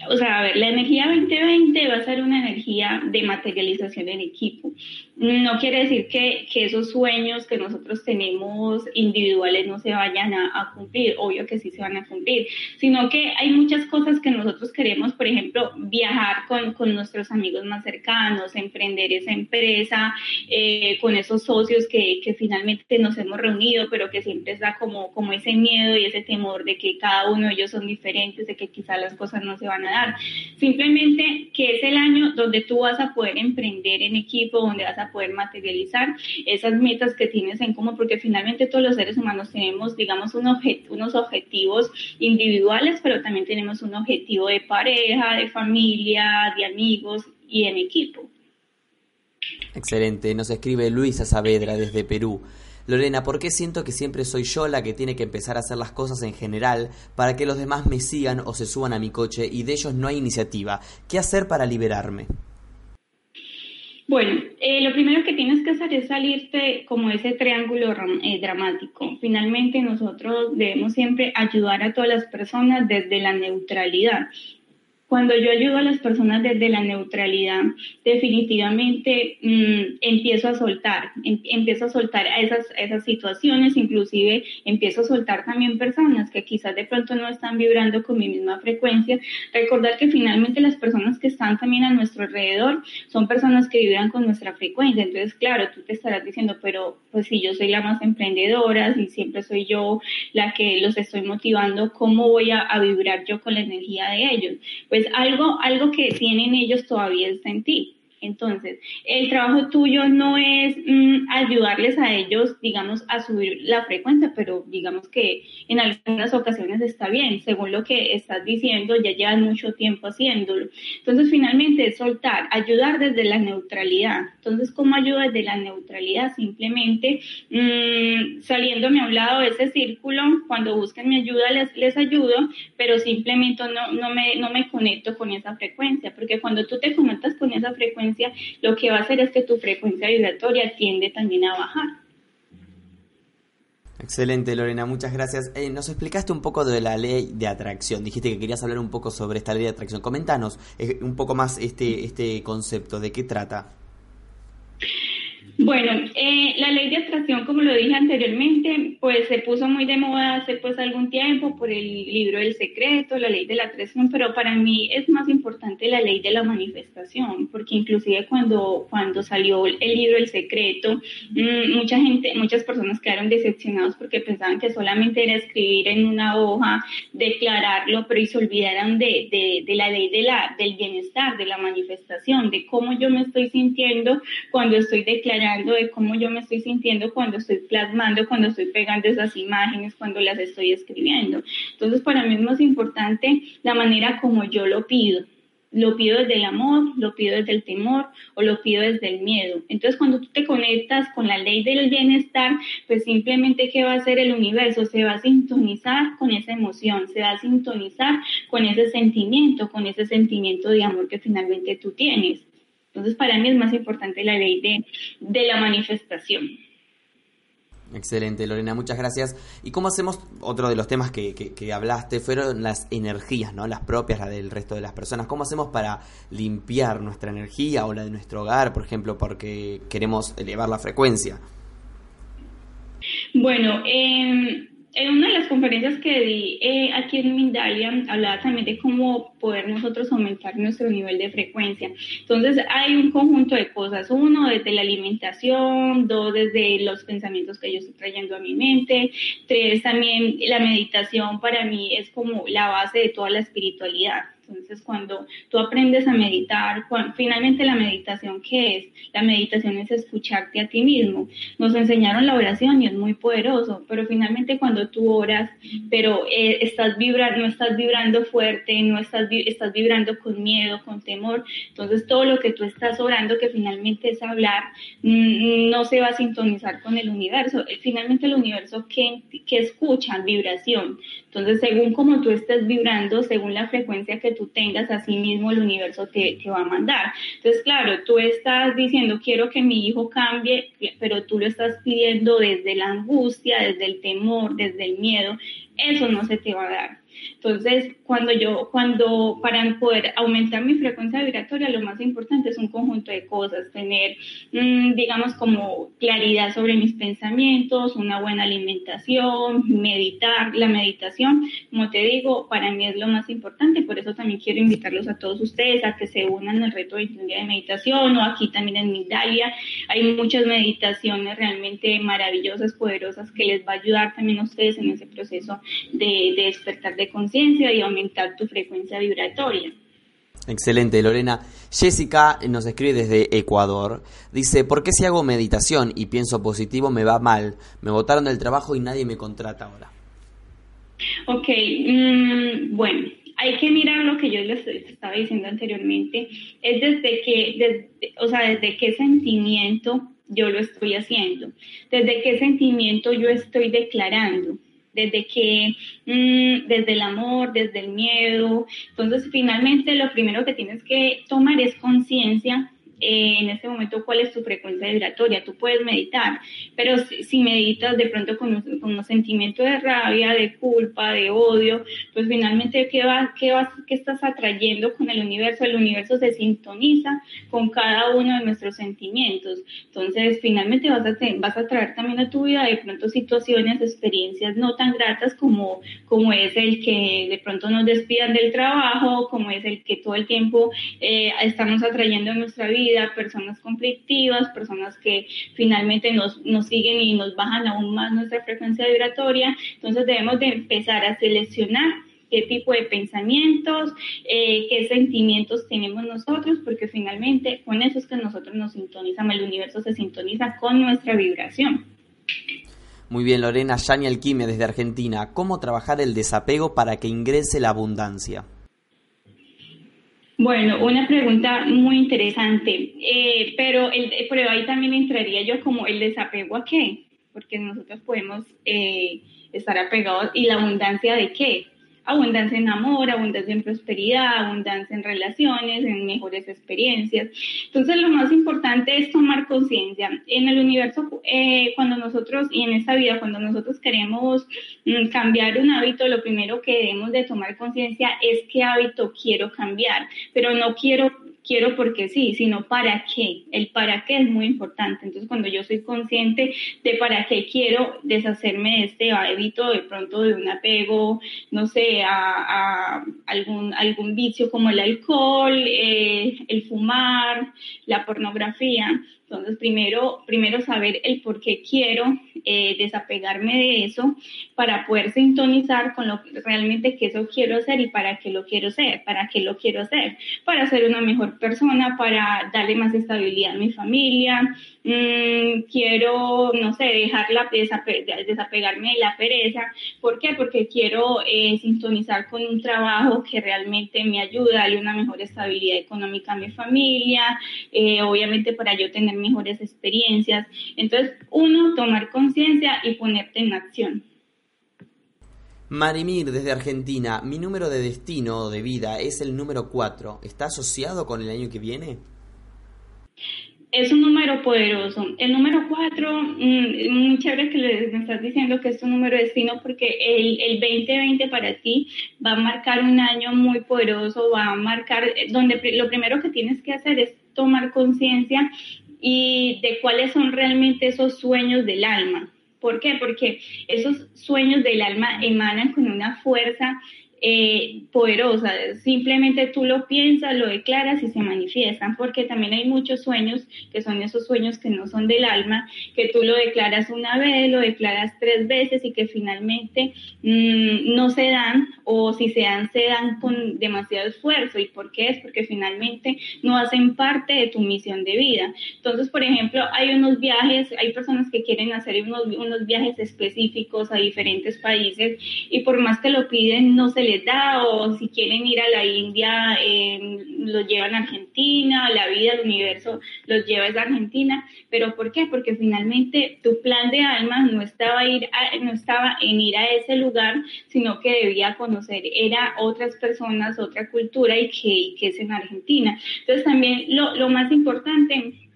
o sea, a ver, la energía 2020 va a ser una energía de materialización en equipo. No quiere decir que, esos sueños que nosotros tenemos individuales no se vayan a, cumplir, obvio que sí se van a cumplir, sino que hay muchas cosas que nosotros queremos, por ejemplo, viajar con, con nuestros amigos más cercanos, emprender esa empresa, eh, con esos socios que, que finalmente nos hemos reunido, pero que siempre está como, como ese miedo y ese temor de que cada uno de ellos son diferentes, de que quizás las cosas no se van a dar. Simplemente que es el año donde tú vas a poder emprender en equipo, donde vas a poder materializar esas metas que tienes en común, porque finalmente todos los seres humanos tenemos, digamos, un unos objetivos individuales, pero también tenemos un objetivo de pareja, de familia, de amigos y en equipo. Excelente, nos escribe Luisa Saavedra desde Perú. Lorena, ¿por qué siento que siempre soy yo la que tiene que empezar a hacer las cosas en general para que los demás me sigan o se suban a mi coche y de ellos no hay iniciativa? ¿Qué hacer para liberarme? Bueno, eh, lo primero que tienes que hacer es salirte como ese triángulo eh, dramático. Finalmente nosotros debemos siempre ayudar a todas las personas desde la neutralidad. Cuando yo ayudo a las personas desde la neutralidad, definitivamente mm, empiezo a soltar, em, empiezo a soltar a esas, situaciones, inclusive empiezo a soltar también personas que quizás de pronto no están vibrando con mi misma frecuencia. Recordar que finalmente las personas que están también a nuestro alrededor son personas que vibran con nuestra frecuencia. Entonces, claro, tú te estarás diciendo, pero pues si yo soy la más emprendedora, si siempre soy yo la que los estoy motivando, ¿cómo voy a, a vibrar yo con la energía de ellos? Pues pues algo, algo que tienen ellos todavía está en ti. Entonces, el trabajo tuyo no es mm, ayudarles a ellos, digamos, a subir la frecuencia, pero digamos que en algunas ocasiones está bien, según lo que estás diciendo, ya llevan mucho tiempo haciéndolo. Entonces, finalmente soltar, ayudar desde la neutralidad. Entonces, ¿cómo ayuda desde la neutralidad? Simplemente mmm, saliéndome a un lado de ese círculo, cuando busquen mi ayuda les, les ayudo, pero simplemente no, no, me, no me conecto con esa frecuencia, porque cuando tú te conectas con esa frecuencia, lo que va a hacer es que tu frecuencia vibratoria tiende también a bajar. Excelente, Lorena, muchas gracias. Eh, nos explicaste un poco de la ley de atracción. Dijiste que querías hablar un poco sobre esta ley de atracción. Coméntanos eh, un poco más este, este concepto, ¿de qué trata? Bueno, eh, la ley de atracción, como lo dije anteriormente, pues se puso muy de moda hace pues algún tiempo por el libro del secreto, la ley de la atracción, pero para mí es más importante la ley de la manifestación, porque inclusive cuando, cuando salió el libro El secreto, mm, mucha gente, muchas personas quedaron decepcionados porque pensaban que solamente era escribir en una hoja, declararlo, pero y se olvidaron de, de, de la ley de la, del bienestar, de la manifestación, de cómo yo me estoy sintiendo cuando estoy declarando de cómo yo me estoy sintiendo cuando estoy plasmando, cuando estoy pegando esas imágenes, cuando las estoy escribiendo. Entonces, para mí es más importante la manera como yo lo pido. Lo pido desde el amor, lo pido desde el temor o lo pido desde el miedo. Entonces, cuando tú te conectas con la ley del bienestar, pues simplemente, ¿qué va a hacer el universo? Se va a sintonizar con esa emoción, se va a sintonizar con ese sentimiento, con ese sentimiento de amor que finalmente tú tienes. Entonces, para mí es más importante la ley de, la manifestación. Excelente, Lorena, muchas gracias. ¿Y cómo hacemos? Otro de los temas que, que, hablaste fueron las energías, ¿no? Las propias, la del resto de las personas. ¿Cómo hacemos para limpiar nuestra energía o la de nuestro hogar, por ejemplo, porque queremos elevar la frecuencia? Bueno, eh, en una de las conferencias que di eh, aquí en Mindalia, hablaba también de cómo poder nosotros aumentar nuestro nivel de frecuencia. Entonces, hay un conjunto de cosas. Uno, desde la alimentación. Dos, desde los pensamientos que yo estoy trayendo a mi mente. Tres, también la meditación para mí es como la base de toda la espiritualidad. Entonces, cuando tú aprendes a meditar, finalmente la meditación, ¿qué es? La meditación es escucharte a ti mismo. Nos enseñaron la oración y es muy poderoso, pero finalmente cuando tú oras, pero eh, estás vibrando, no estás vibrando fuerte, no estás, estás vibrando con miedo, con temor, entonces todo lo que tú estás orando, que finalmente es hablar, mm, no se va a sintonizar con el universo. Finalmente el universo, ¿qué, qué escucha? Vibración. Entonces, según como tú estés vibrando, según la frecuencia que tú tengas, así mismo el universo te, te va a mandar. Entonces, claro, tú estás diciendo, quiero que mi hijo cambie, pero tú lo estás pidiendo desde la angustia, desde el temor, desde el miedo. Eso no se te va a dar. Entonces, cuando yo, cuando para poder aumentar mi frecuencia vibratoria, lo más importante es un conjunto de cosas, tener, mm, digamos, como claridad sobre mis pensamientos, una buena alimentación, meditar. La meditación, como te digo, para mí es lo más importante, por eso también quiero invitarlos a todos ustedes a que se unan al reto de día de meditación o aquí también en Migdalia. Hay muchas meditaciones realmente maravillosas, poderosas, que les va a ayudar también a ustedes en ese proceso de, de despertar de conciencia y aumentar tu frecuencia vibratoria. Excelente, Lorena. Jessica nos escribe desde Ecuador. Dice, ¿por qué si hago meditación y pienso positivo me va mal? Me botaron del trabajo y nadie me contrata ahora. Ok, mm, bueno, hay que mirar lo que yo les estaba diciendo anteriormente. Es desde que, o sea, desde qué sentimiento yo lo estoy haciendo, desde qué sentimiento yo estoy declarando desde que, mm, desde el amor, desde el miedo. Entonces, finalmente, lo primero que tienes que tomar es conciencia eh, en este momento cuál es tu frecuencia vibratoria. Tú puedes meditar, pero si, meditas de pronto con un, con un, sentimiento de rabia, de culpa, de odio, pues finalmente, ¿qué, va, qué, vas, ¿qué estás atrayendo con el universo? El universo se sintoniza con cada uno de nuestros sentimientos. Entonces, finalmente vas a, vas a traer también a tu vida de pronto situaciones, experiencias no tan gratas como, como es el que de pronto nos despidan del trabajo, como es el que todo el tiempo eh, estamos atrayendo en nuestra vida, personas conflictivas, personas que finalmente nos, nos siguen y nos bajan aún más nuestra frecuencia vibratoria. Entonces debemos de empezar a seleccionar qué tipo de pensamientos, eh, qué sentimientos tenemos nosotros, porque finalmente con eso es que nosotros nos sintonizamos, el universo se sintoniza con nuestra vibración. Muy bien, Lorena, Yani Alquime desde Argentina. ¿Cómo trabajar el desapego para que ingrese la abundancia? Bueno, una pregunta muy interesante, eh, pero, el, pero ahí también entraría yo como el desapego a qué, porque nosotros podemos eh, estar apegados y la abundancia de qué, abundancia en amor, abundancia en prosperidad, abundancia en relaciones, en mejores experiencias. Entonces, lo más importante es tomar conciencia. En el universo, eh, cuando nosotros, y en esta vida, cuando nosotros queremos mm, cambiar un hábito, lo primero que debemos de tomar conciencia es qué hábito quiero cambiar, pero no quiero quiero porque sí, sino para qué. El para qué es muy importante. Entonces, cuando yo soy consciente de para qué quiero deshacerme de este hábito, de pronto de un apego, no sé, a, algún, algún vicio como el alcohol, eh, el fumar, la pornografía, entonces, primero, primero saber el por qué quiero eh, desapegarme de eso para poder sintonizar con lo realmente que eso quiero hacer y para qué lo quiero ser, para qué lo quiero hacer, para ser una mejor persona, para darle más estabilidad a mi familia, mm, quiero, no sé, dejarla, desapegarme de la pereza. ¿Por qué? Porque quiero eh, sintonizar con un trabajo que realmente me ayuda, darle una mejor estabilidad económica a mi familia, eh, obviamente para yo tener mejores experiencias. Entonces, uno, tomar conciencia y ponerte en acción. Marimir, desde Argentina, mi número de destino de vida es el número 4. ¿Está asociado con el año que viene? Es un número poderoso. El número 4, mm, muy chévere que le, me estás diciendo que es un número de destino porque el, el 2020 para ti va a marcar un año muy poderoso, va a marcar, donde lo primero que tienes que hacer es tomar conciencia y de cuáles son realmente esos sueños del alma. ¿Por qué? Porque esos sueños del alma emanan con una fuerza eh, poderosa. Simplemente tú lo piensas, lo declaras y se manifiestan, porque también hay muchos sueños que son esos sueños que no son del alma, que tú lo declaras una vez, lo declaras tres veces y que finalmente mm, no se dan o si se dan, se dan con demasiado esfuerzo. ¿Y por qué es? Porque finalmente no hacen parte de tu misión de vida. Entonces, por ejemplo, hay unos viajes, hay personas que quieren hacer unos, unos viajes específicos a diferentes países y por más que lo piden, no se les da o si quieren ir a la India eh, los llevan a Argentina, la vida, el universo los lleva a Argentina, pero ¿por qué? Porque finalmente tu plan de alma no estaba, ir no estaba en ir a ese lugar, sino que debía conocer, era otras personas, otra cultura y que, que es en Argentina. Entonces también lo, lo más importante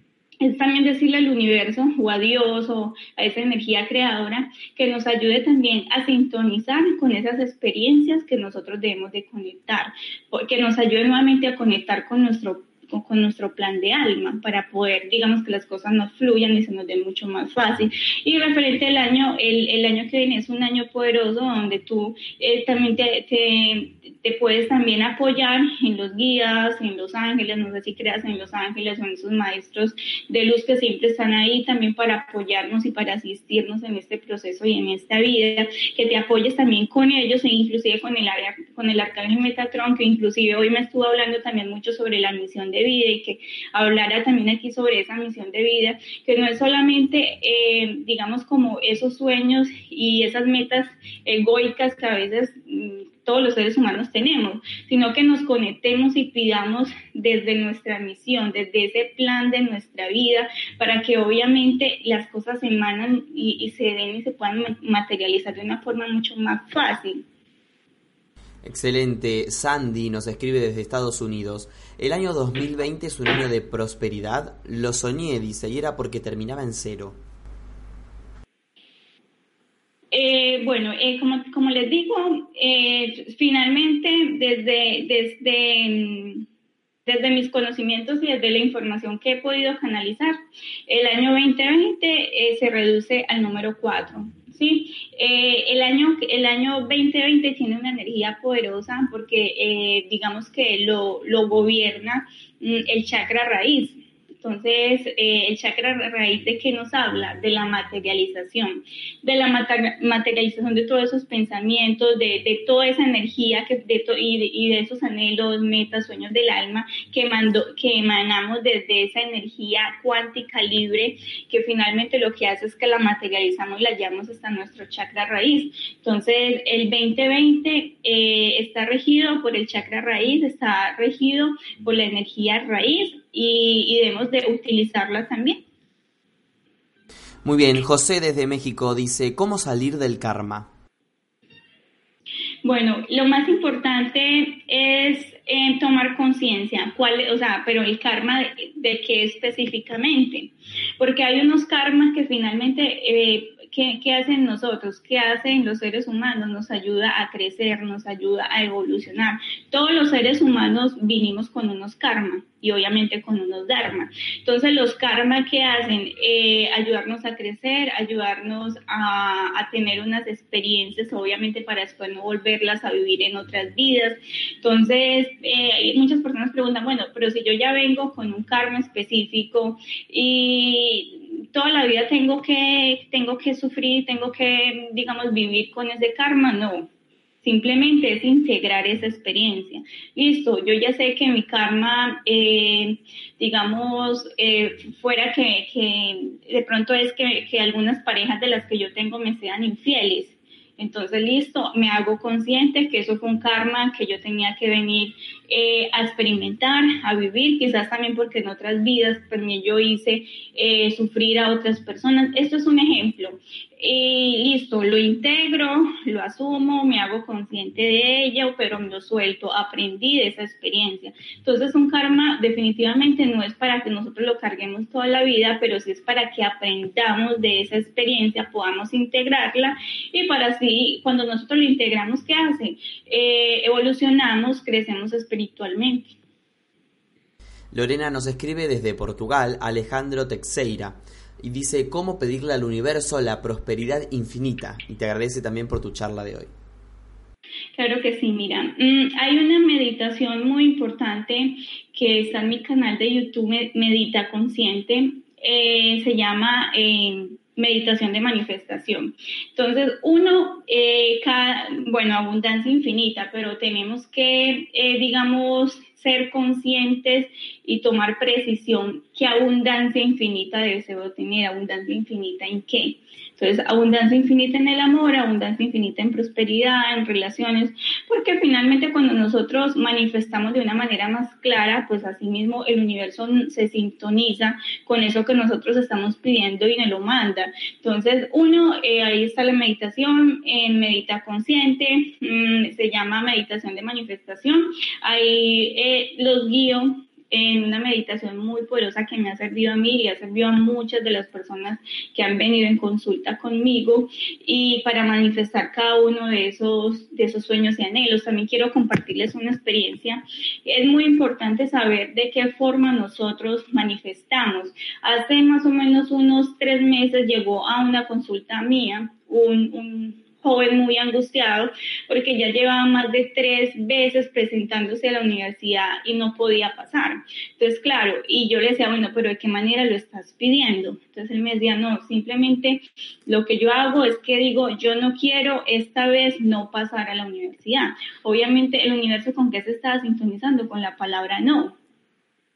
es también decirle al universo o a Dios o a esa energía creadora que nos ayude también a sintonizar con esas experiencias que nosotros debemos de conectar, que nos ayude nuevamente a conectar con nuestro con nuestro plan de alma para poder, digamos, que las cosas nos fluyan y se nos den mucho más fácil. Y referente al año, el, el año que viene es un año poderoso donde tú eh, también te, te, te, puedes también apoyar en los guías, en los ángeles, no sé si creas en los ángeles o en esos maestros de luz que siempre están ahí también para apoyarnos y para asistirnos en este proceso y en esta vida, que te apoyes también con ellos e inclusive con el, con el arcángel Metatron, que inclusive hoy me estuvo hablando también mucho sobre la misión de vida y que hablara también aquí sobre esa misión de vida, que no es solamente, eh, digamos, como esos sueños y esas metas egoicas que a veces mm, todos los seres humanos tenemos, sino que nos conectemos y pidamos desde nuestra misión, desde ese plan de nuestra vida, para que obviamente las cosas se emanan y, y se den y se puedan materializar de una forma mucho más fácil. Excelente. Sandy nos escribe desde Estados Unidos. El año 2020 es un año de prosperidad. Lo soñé, dice, y era porque terminaba en cero. Eh, bueno, eh, como, les digo, eh, finalmente desde, desde, desde mis conocimientos y desde la información que he podido canalizar, el año 2020 se reduce al número 4. ¿Sí? el, año, el año 2020 tiene una energía poderosa porque digamos que lo, lo gobierna mm, el chakra raíz. Entonces, eh, el chakra raíz de qué nos habla? De la materialización, de la materialización de todos esos pensamientos, de, toda esa energía que, de, y, de, esos anhelos, metas, sueños del alma que, mando, que emanamos desde esa energía cuántica libre que finalmente lo que hace es que la materializamos y la llevamos hasta nuestro chakra raíz. Entonces, el 2020 eh, está regido por el chakra raíz, está regido por la energía raíz y, debemos de utilizarla también. Muy bien, José desde México dice, ¿cómo salir del karma? Bueno, lo más importante es eh, tomar conciencia, cuál, o sea, pero el karma de, de, qué específicamente, porque hay unos karmas que finalmente eh, ¿qué, hacen nosotros? ¿Qué hacen los seres humanos? Nos ayuda a crecer, nos ayuda a evolucionar. Todos los seres humanos vinimos con unos karma y obviamente con unos dharma. Entonces los karma que hacen eh, ayudarnos a crecer, ayudarnos a, a, tener unas experiencias, obviamente para después no volverlas a vivir en otras vidas. Entonces eh, muchas personas preguntan, bueno, pero si yo ya vengo con un karma específico y toda la vida tengo que, tengo que sufrir, tengo que, digamos, vivir con ese karma, no. Simplemente es integrar esa experiencia. Listo, yo ya sé que mi karma, eh, digamos, eh, fuera que, que, de pronto es que, que algunas parejas de las que yo tengo me sean infieles entonces, listo, me hago consciente que eso fue un karma que yo tenía que venir eh, a experimentar, a vivir, quizás también porque en otras vidas también yo hice eh, sufrir a otras personas. Esto es un ejemplo y listo, lo integro, lo asumo, me hago consciente de ello, pero me lo suelto, aprendí de esa experiencia. Entonces un karma definitivamente no es para que nosotros lo carguemos toda la vida, pero sí es para que aprendamos de esa experiencia, podamos integrarla y para así, cuando nosotros lo integramos, ¿qué hace? Eh, evolucionamos, crecemos espiritualmente. Lorena nos escribe desde Portugal, Alejandro Texeira y dice cómo pedirle al universo la prosperidad infinita. Y te agradece también por tu charla de hoy. Claro que sí, mira, mm, hay una meditación muy importante que está en mi canal de YouTube, Medita Consciente, eh, se llama eh, meditación de manifestación. Entonces, uno, eh, bueno, abundancia infinita, pero tenemos que, digamos, ser conscientes y tomar precisión qué abundancia infinita deseo tener, abundancia infinita en qué. Entonces, abundancia infinita en el amor, abundancia infinita en prosperidad, en relaciones, porque finalmente cuando nosotros manifestamos de una manera más clara, pues así mismo el universo se sintoniza con eso que nosotros estamos pidiendo y nos lo manda. Entonces, uno, eh, ahí está la meditación, en Medita Consciente, mm, se llama meditación de manifestación. Ahí eh, los guío en una meditación muy poderosa que me ha servido a mí y ha servido a muchas de las personas que han venido en consulta conmigo y para manifestar cada uno de esos, de esos sueños y anhelos. También quiero compartirles una experiencia. Es muy importante saber de qué forma nosotros manifestamos. Hace más o menos unos tres meses llegó a una consulta mía un, un joven muy angustiado porque ya llevaba más de tres veces presentándose a la universidad y no podía pasar. Entonces, claro, y yo le decía, bueno, pero ¿de qué manera lo estás pidiendo? Entonces él me decía, no, simplemente lo que yo hago es que digo, yo no quiero esta vez no pasar a la universidad. Obviamente el universo con qué se estaba sintonizando con la palabra no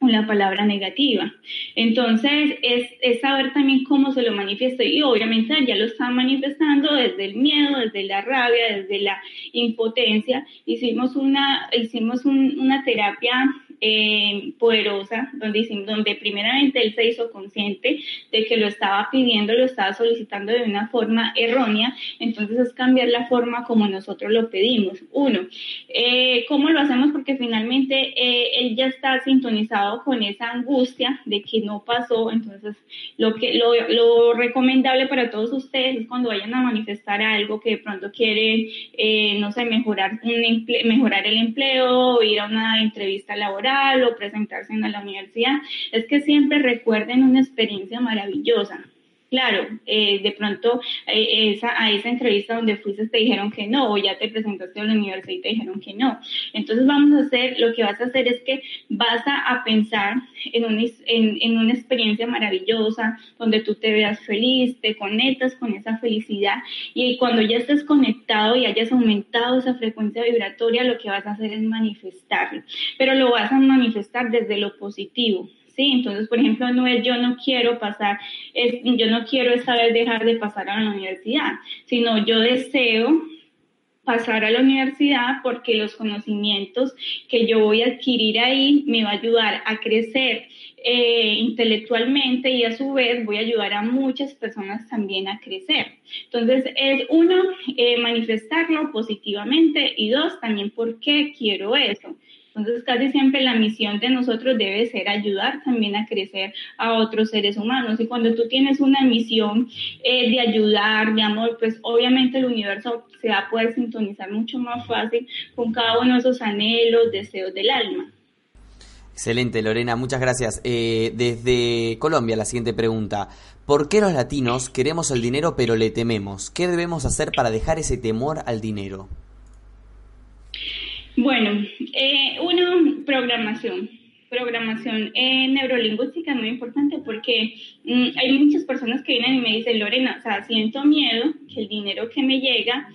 la palabra negativa. Entonces, es, es, saber también cómo se lo manifiesta y obviamente ya lo está manifestando desde el miedo, desde la rabia, desde la impotencia. Hicimos una, hicimos una terapia eh, poderosa, donde, donde primeramente él se hizo consciente de que lo estaba pidiendo, lo estaba solicitando de una forma errónea, entonces es cambiar la forma como nosotros lo pedimos. Uno, eh, ¿cómo lo hacemos? Porque finalmente eh, él ya está sintonizado con esa angustia de que no pasó, entonces lo, que, lo, lo recomendable para todos ustedes es cuando vayan a manifestar algo que de pronto quieren, eh, no sé, mejorar, un mejorar el empleo, ir a una entrevista laboral o presentarse en la universidad, es que siempre recuerden una experiencia maravillosa Claro, eh, de pronto eh, esa, a esa entrevista donde fuiste te dijeron que no, o ya te presentaste a la universidad y te dijeron que no. Entonces vamos a hacer, lo que vas a hacer es que vas a, pensar en, un, en, en, una experiencia maravillosa, donde tú te veas feliz, te conectas con esa felicidad y cuando ya estés conectado y hayas aumentado esa frecuencia vibratoria, lo que vas a hacer es manifestarlo, pero lo vas a manifestar desde lo positivo ¿sí? Entonces, por ejemplo, no es yo no quiero pasar, es, yo no quiero esta vez dejar de pasar a la universidad, sino yo deseo pasar a la universidad porque los conocimientos que yo voy a adquirir ahí me va a ayudar a crecer eh, intelectualmente y a su vez voy a ayudar a muchas personas también a crecer. Entonces es uno, eh, manifestarlo positivamente y dos, también por qué quiero eso. Entonces, casi siempre la misión de nosotros debe ser ayudar también a crecer a otros seres humanos. Y cuando tú tienes una misión eh, de ayudar, de amor, pues obviamente el universo se va a poder sintonizar mucho más fácil con cada uno de esos anhelos, deseos del alma. Excelente, Lorena, muchas gracias. Eh, desde Colombia, la siguiente pregunta. ¿Por qué los latinos queremos el dinero pero le tememos? ¿Qué debemos hacer para dejar ese temor al dinero? Bueno, eh, una programación. Programación eh, neurolingüística es muy importante porque mm, hay muchas personas que vienen y me dicen, Lorena, o sea, siento miedo que el dinero que me llega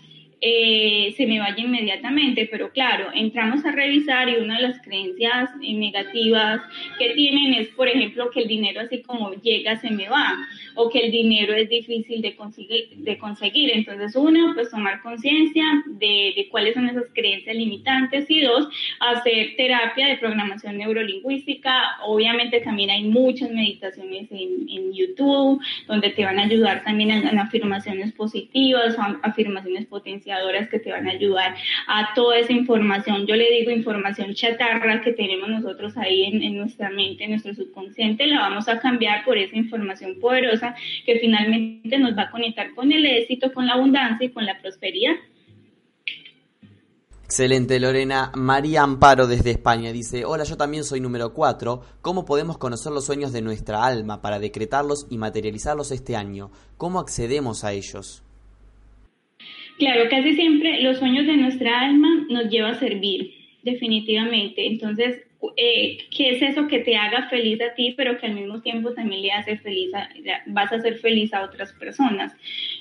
eh, se me vaya inmediatamente, pero claro, entramos a revisar y una de las creencias negativas que tienen es, por ejemplo, que el dinero así como llega se me va o que el dinero es difícil de conseguir. Entonces, uno, pues tomar conciencia de, cuáles son esas creencias limitantes y dos, hacer terapia de programación neurolingüística. Obviamente también hay muchas meditaciones en, YouTube donde te van a ayudar también en afirmaciones positivas, afirmaciones potenciales que te van a ayudar a toda esa información. Yo le digo información chatarra que tenemos nosotros ahí en, nuestra mente, en nuestro subconsciente, la vamos a cambiar por esa información poderosa que finalmente nos va a conectar con el éxito, con la abundancia y con la prosperidad. Excelente, Lorena. María Amparo desde España dice, hola, yo también soy número 4. ¿Cómo podemos conocer los sueños de nuestra alma para decretarlos y materializarlos este año? ¿Cómo accedemos a ellos? Claro, casi siempre los sueños de nuestra alma nos lleva a servir, definitivamente. Entonces, eh, ¿qué es eso que te haga feliz a ti, pero que al mismo tiempo también le hace feliz, a, vas a hacer feliz a otras personas?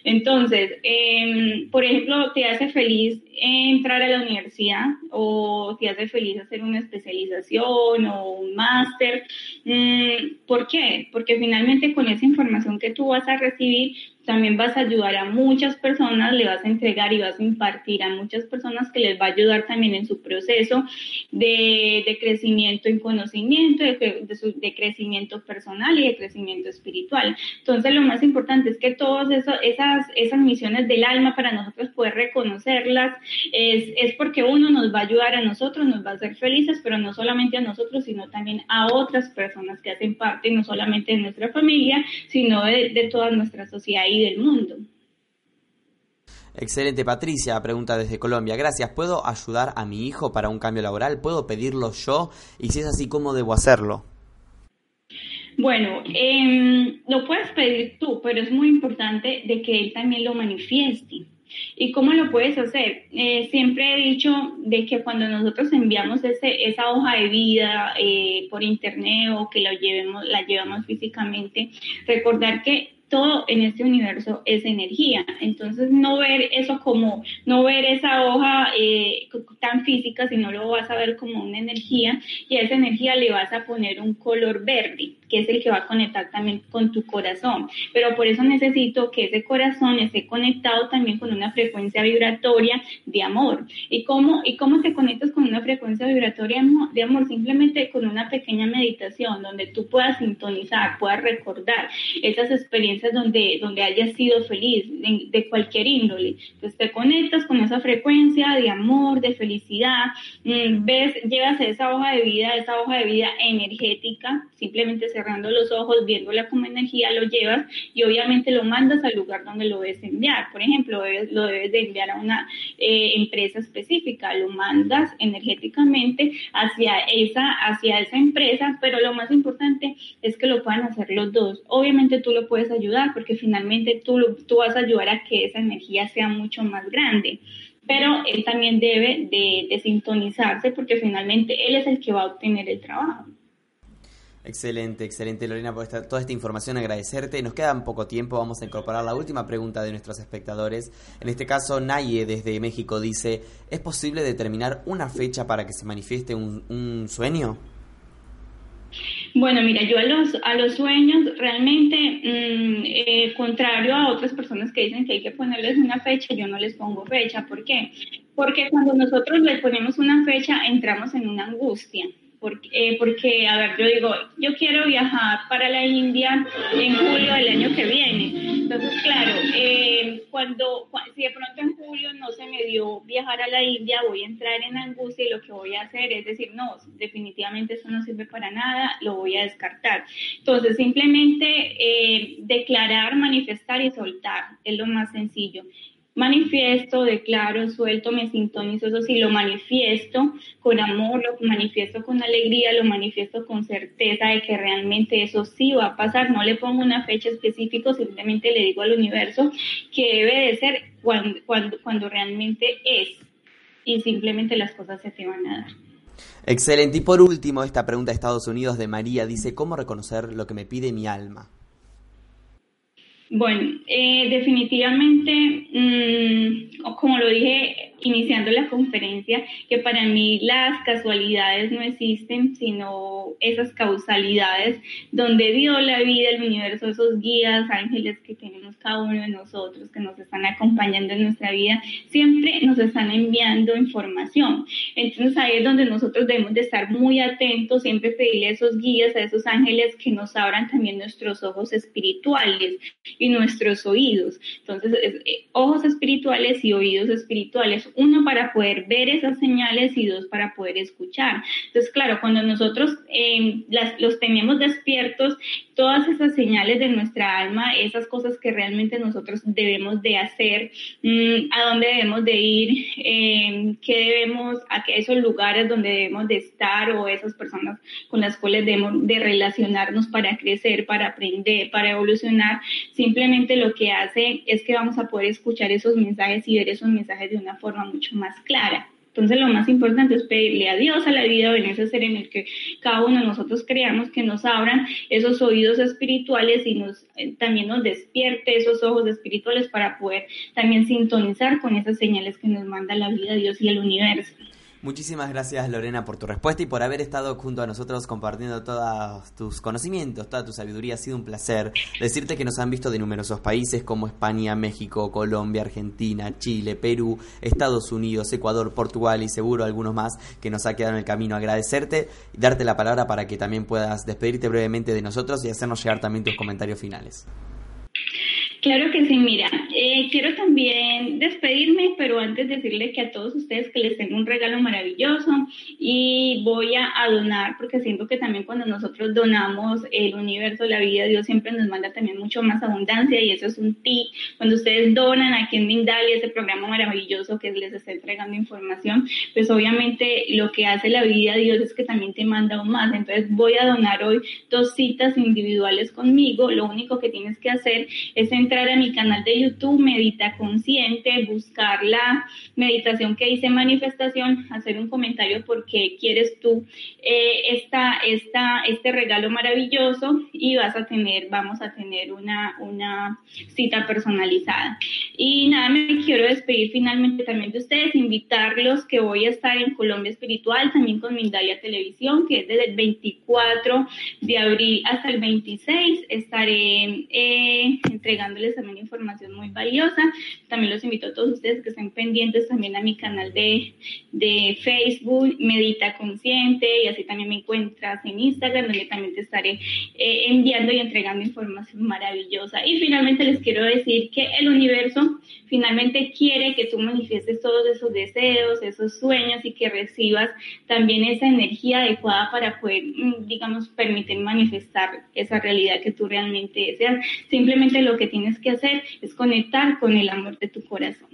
Entonces, em, por ejemplo, te hace feliz entrar a la universidad o te hace feliz hacer una especialización o un máster. Mm, ¿Por qué? Porque finalmente con esa información que tú vas a recibir, también vas a ayudar a muchas personas, le vas a entregar y vas a impartir a muchas personas que les va a ayudar también en su proceso de, crecimiento en conocimiento, de, de, crecimiento personal y de crecimiento espiritual. Entonces, lo más importante es que todas esas, esas misiones del alma para nosotros poder reconocerlas es, es porque uno nos va a ayudar a nosotros, nos va a hacer felices, pero no solamente a nosotros, sino también a otras personas que hacen parte no solamente de nuestra familia, sino de, de toda nuestra sociedad y del mundo. Excelente, Patricia, pregunta desde Colombia. Gracias. ¿Puedo ayudar a mi hijo para un cambio laboral? ¿Puedo pedirlo yo? Y si es así, ¿cómo debo hacerlo? Bueno, em, lo puedes pedir tú, pero es muy importante de que él también lo manifieste. ¿Y cómo lo puedes hacer? Eh, siempre he dicho de que cuando nosotros enviamos ese, esa hoja de vida eh, por internet o que la llevemos, la llevamos físicamente, recordar que todo en este universo es energía. Entonces, no ver eso como, no ver esa hoja eh, tan física, sino lo vas a ver como una energía y a esa energía le vas a poner un color verde. Que es el que va a conectar también con tu corazón. Pero por eso necesito que ese corazón esté conectado también con una frecuencia vibratoria de amor. ¿Y cómo, y cómo te conectas con una frecuencia vibratoria de amor? Simplemente con una pequeña meditación donde tú puedas sintonizar, puedas recordar esas experiencias donde, donde hayas sido feliz, de, cualquier índole. Entonces te conectas con esa frecuencia de amor, de felicidad, mm, ves, llevas esa hoja de vida, esa hoja de vida energética, simplemente cerrando los ojos, viéndola como energía, lo llevas y obviamente lo mandas al lugar donde lo debes enviar. Por ejemplo, lo debes de enviar a una eh, empresa específica, lo mandas energéticamente hacia esa, hacia esa empresa, pero lo más importante es que lo puedan hacer los dos. Obviamente tú lo puedes ayudar porque finalmente tú, tú vas a ayudar a que esa energía sea mucho más grande pero él también debe de, de, sintonizarse porque finalmente él es el que va a obtener el trabajo. Excelente, excelente Lorena por toda esta información, agradecerte. Nos queda poco tiempo, vamos a incorporar la última pregunta de nuestros espectadores. En este caso, Naye desde México dice, ¿es posible determinar una fecha para que se manifieste un, sueño? Bueno, mira, yo a los, a los sueños realmente, mm, eh, contrario a otras personas que dicen que hay que ponerles una fecha, yo no les pongo fecha. ¿Por qué? Porque cuando nosotros les ponemos una fecha, entramos en una angustia. Porque, eh, porque, a ver, yo digo, yo quiero viajar para la India en julio del año que viene. Entonces, claro, eh, cuando, si de pronto en julio no se me dio viajar a la India, voy a entrar en angustia y lo que voy a hacer es decir, no, definitivamente eso no sirve para nada, lo voy a descartar. Entonces, simplemente eh, declarar, manifestar y soltar es lo más sencillo manifiesto, declaro, suelto, me sintonizo, eso sí, lo manifiesto con amor, lo manifiesto con alegría, lo manifiesto con certeza de que realmente eso sí va a pasar, no le pongo una fecha específica, simplemente le digo al universo que debe de ser cuando, cuando, cuando realmente es y simplemente las cosas se te van a dar. Excelente. Y por último, esta pregunta de Estados Unidos de María dice, ¿cómo reconocer lo que me pide mi alma? Bueno, eh, definitivamente, mm, como lo dije iniciando la conferencia, que para mí las casualidades no existen, sino esas causalidades donde Dios, la vida, el universo, esos guías, ángeles que tenemos cada uno de nosotros, que nos están acompañando en nuestra vida, siempre nos están enviando información. Entonces ahí es donde nosotros debemos de estar muy atentos, siempre pedirle a esos guías, a esos ángeles que nos abran también nuestros ojos espirituales y nuestros oídos. Entonces, eh, ojos espirituales y oídos espirituales uno para poder ver esas señales y dos para poder escuchar. Entonces, claro, cuando nosotros em, los tenemos despiertos, todas esas señales de nuestra alma, esas cosas que realmente nosotros debemos de hacer, mm, a dónde debemos de ir, eh, qué debemos, a qué esos lugares donde debemos de estar o esas personas con las cuales debemos de relacionarnos para crecer, para aprender, para evolucionar, simplemente lo que hace es que vamos a poder escuchar esos mensajes y ver esos mensajes de una forma mucho más clara. Entonces lo más importante es pedirle a Dios, a la vida, en ese ser en el que cada uno de nosotros creamos que nos abran esos oídos espirituales y nos eh, también nos despierte esos ojos espirituales para poder también sintonizar con esas señales que nos manda la vida, Dios y el universo. Muchísimas gracias Lorena por tu respuesta y por haber estado junto a nosotros compartiendo todos tus conocimientos, toda tu sabiduría. Ha sido un placer decirte que nos han visto de numerosos países como España, México, Colombia, Argentina, Chile, Perú, Estados Unidos, Ecuador, Portugal y seguro algunos más que nos ha quedado en el camino. Agradecerte y darte la palabra para que también puedas despedirte brevemente de nosotros y hacernos llegar también tus comentarios finales. Claro que sí, mira, eh, quiero también despedirme, pero antes decirle que a todos ustedes que les tengo un regalo maravilloso y voy a, donar, porque siento que también cuando nosotros donamos el universo, la vida, Dios siempre nos manda también mucho más abundancia y eso es un tip. Cuando ustedes donan aquí en Mindalia, ese programa maravilloso que les está entregando información, pues obviamente lo que hace la vida, Dios es que también te manda aún más. Entonces voy a donar hoy dos citas individuales conmigo, lo único que tienes que hacer es entrar entrar a mi canal de YouTube, Medita Consciente, buscar la meditación que hice manifestación, hacer un comentario por qué quieres tú eh, esta, esta, este regalo maravilloso y vas a tener, vamos a tener una, una cita personalizada. Y nada, me quiero despedir finalmente también de ustedes, invitarlos que voy a estar en Colombia Espiritual, también con Mindalia Televisión, que es desde el 24 de abril hasta el 26. Estaré eh, entregándoles también información muy valiosa. También los invito a todos ustedes que estén pendientes también a mi canal de, de Facebook, Medita Consciente, y así también me encuentras en Instagram, donde también te estaré eh, enviando y entregando información maravillosa. Y finalmente les quiero decir que el universo finalmente quiere que tú manifiestes todos esos deseos, esos sueños y que recibas también esa energía adecuada para poder, mm, digamos, permitir manifestar esa realidad que tú realmente deseas. Simplemente lo que tienes que hacer es conectar con el amor de tu corazón.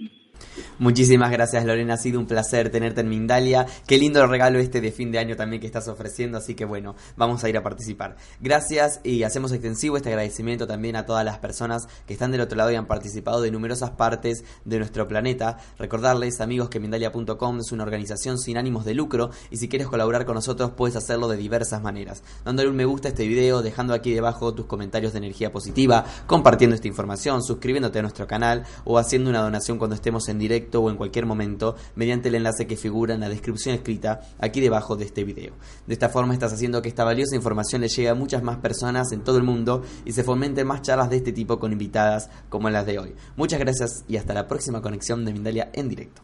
Muchísimas gracias Lorena, ha sido un placer tenerte en Mindalia. Qué lindo regalo este de fin de año también que estás ofreciendo, así que bueno, vamos a ir a participar. Gracias y hacemos extensivo este agradecimiento también a todas las personas que están del otro lado y han participado de numerosas partes de nuestro planeta. Recordarles amigos que Mindalia.com es una organización sin ánimos de lucro y si quieres colaborar con nosotros puedes hacerlo de diversas maneras. Dándole un me gusta a este video, dejando aquí debajo tus comentarios de energía positiva, compartiendo esta información, suscribiéndote a nuestro canal o haciendo una donación cuando estemos en directo o en cualquier momento mediante el enlace que figura en la descripción escrita aquí debajo de este video. De esta forma estás haciendo que esta valiosa información le llegue a muchas más personas en todo el mundo y se fomenten más charlas de este tipo con invitadas como las de hoy. Muchas gracias y hasta la próxima conexión de Mindalia en directo.